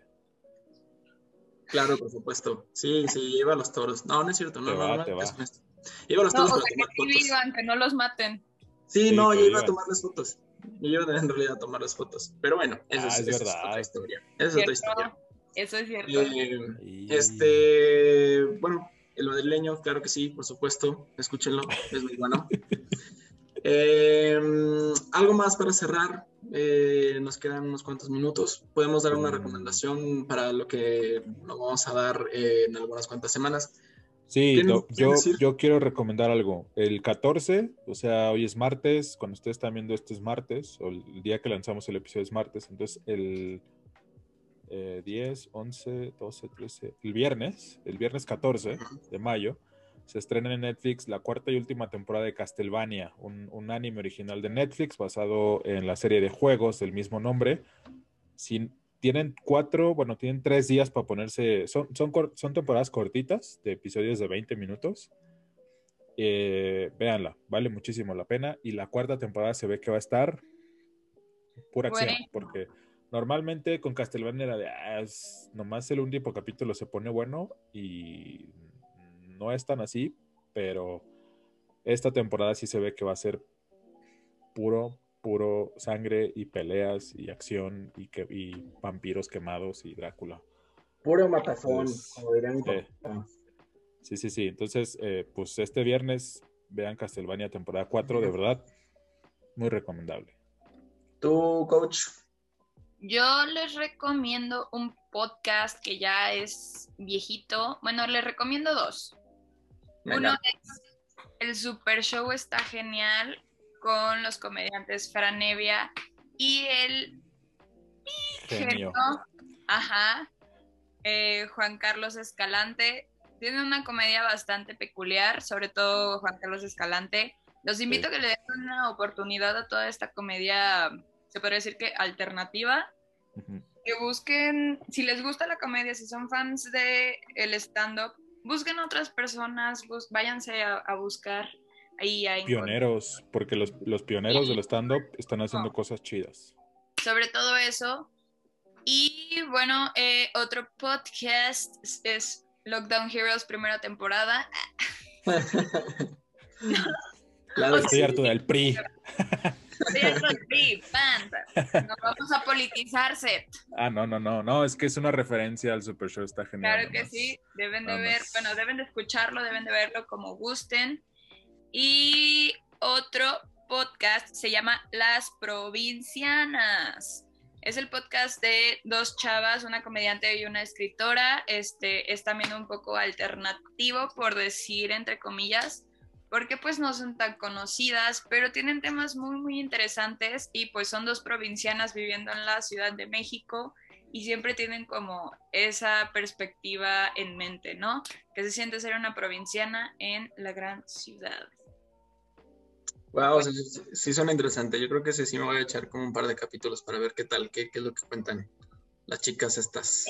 claro, por supuesto. Sí, sí, lleva a los toros. No, no es cierto, no, Te no, va, no, te no, va. es honesto. Lleva a los No, toros o para sea, tomar que sí fotos. vivan, que no los maten. Sí, Sí, no, yo iba a vivan. tomarles fotos. Yo iba en realidad a tomarles fotos. Pero bueno, eso, Ah, es, otra historia. Esa es otra historia. Eso es cierto. Eh, Y- este, bueno, el madrileño, claro que sí, por supuesto. Escúchenlo, es muy bueno. Eh, algo más para cerrar. Eh, nos quedan unos cuantos minutos. Podemos dar una Mm. recomendación para lo que nos vamos a dar eh, en algunas cuantas semanas. Sí, ¿Quieren- lo- quieren yo, yo quiero recomendar algo. El 14, o sea, hoy es martes, cuando ustedes están viendo esto es martes, o el día que lanzamos el episodio es martes, entonces el eh, 10, 11, 12, 13, el viernes, el viernes 14 de mayo, se estrena en Netflix la cuarta y última temporada de Castlevania, un, un anime original de Netflix basado en la serie de juegos del mismo nombre. Sin, tienen cuatro, bueno, tienen tres días para ponerse, son, son, son temporadas cortitas de episodios de 20 minutos. Eh, véanla, vale muchísimo la pena. Y la cuarta temporada se ve que va a estar pura acción, porque normalmente con Castlevania era de, ah, es- nomás el último capítulo se pone bueno y no es tan así, pero esta temporada sí se ve que va a ser puro, puro sangre y peleas y acción y, que, y vampiros quemados y Drácula. Puro matazón, Pues, como dirían mi eh. Sí, sí, sí. Entonces, eh, pues este viernes vean Castlevania temporada 4, de verdad, muy recomendable. ¿Tú, coach? Yo les recomiendo un podcast que ya es viejito. Bueno, les recomiendo dos. Uno es El Super Show está genial con los comediantes Fran Evia y el Genio. ajá, eh, Juan Carlos Escalante. Tiene una comedia bastante peculiar, sobre todo Juan Carlos Escalante. Los invito a que le den una oportunidad a toda esta comedia, se podría decir que alternativa, Ujú. que busquen, si les gusta la comedia, si son fans de el stand-up, busquen otras personas, bus- váyanse a, a buscar ahí a encontrar- Pioneros, porque los, los pioneros del stand-up están haciendo No. cosas chidas. sobre todo eso. Y bueno, eh, otro podcast es- es Lockdown Heroes primera temporada. Claro que Estoy harto del PRI. Estoy harto del PRI, pan. Nos vamos a politizarse. Ah, no, no, no, no, es que es una referencia al Super Show, está genial. Claro que nomás. sí, deben de ver, bueno, deben de escucharlo, deben de verlo como gusten. Y otro podcast se llama Las Provincianas. Es el podcast de dos chavas, una comediante y una escritora. Este es también un poco alternativo, por decir entre comillas, porque pues no son tan conocidas, pero tienen temas muy, muy interesantes y pues son dos provincianas viviendo en la Ciudad de México y siempre tienen como esa perspectiva en mente, ¿no? Que se siente ser una provinciana en la gran ciudad. Wow, sí, suena interesante. Yo creo que sí, sí me voy a echar como un par de capítulos para ver qué tal, qué, qué es lo que cuentan las chicas estas.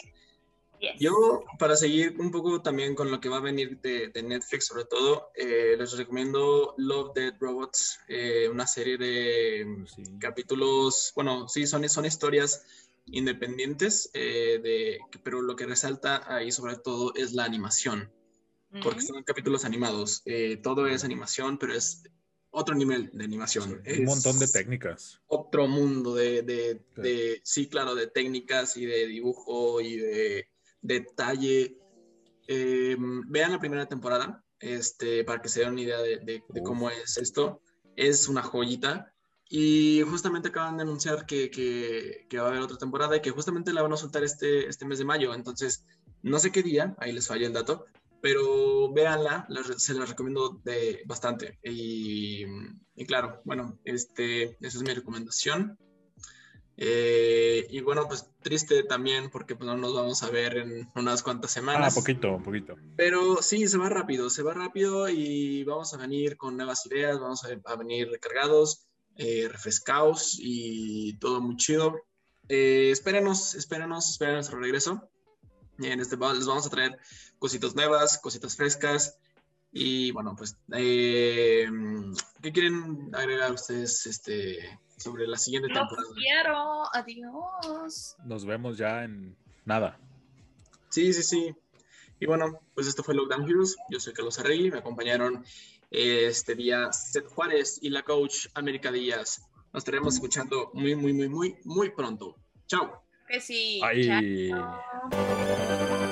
Yo, para seguir un poco también con lo que va a venir de, Netflix, sobre todo, eh, les recomiendo Love, Dead Robots, eh, una serie de capítulos, bueno, sí, son, son historias independientes, eh, de, pero lo que resalta ahí sobre todo es la animación, porque son capítulos animados. todo es animación, pero es otro nivel de animación. un montón de técnicas. Otro mundo de, de, sí, claro, de técnicas y de dibujo y de detalle. Eh, vean la primera temporada este, para que se den una idea de, cómo es esto. Es una joyita. Y justamente acaban de anunciar que, que, va a haber otra temporada y que justamente la van a soltar este, este mes de mayo. Entonces, no sé qué día, ahí les falla el dato, pero véanla, se la recomiendo de, bastante. Y, y, claro, bueno, este, esa es mi recomendación. Eh, y bueno, pues triste también porque pues, no nos vamos a ver en unas cuantas semanas. Ah, poquito, poquito. Pero sí, se va rápido, se va rápido y vamos a venir con nuevas ideas, vamos a, venir recargados, eh, refrescados y todo muy chido. Eh, espérenos, espérenos, esperen nuestro regreso. En este les vamos a traer cositas nuevas, cositas frescas. Y bueno, pues, eh, ¿qué quieren agregar ustedes este, sobre la siguiente temporada? Los quiero, adiós. Nos vemos ya en nada. Sí, sí, sí. Y bueno, pues esto fue Lockdown Heroes. Yo soy Carlos Arregui. Me acompañaron este día Seth Juárez y la coach América Díaz. Nos estaremos escuchando muy, muy, muy, muy, muy pronto. Chao. Que sí. Chao.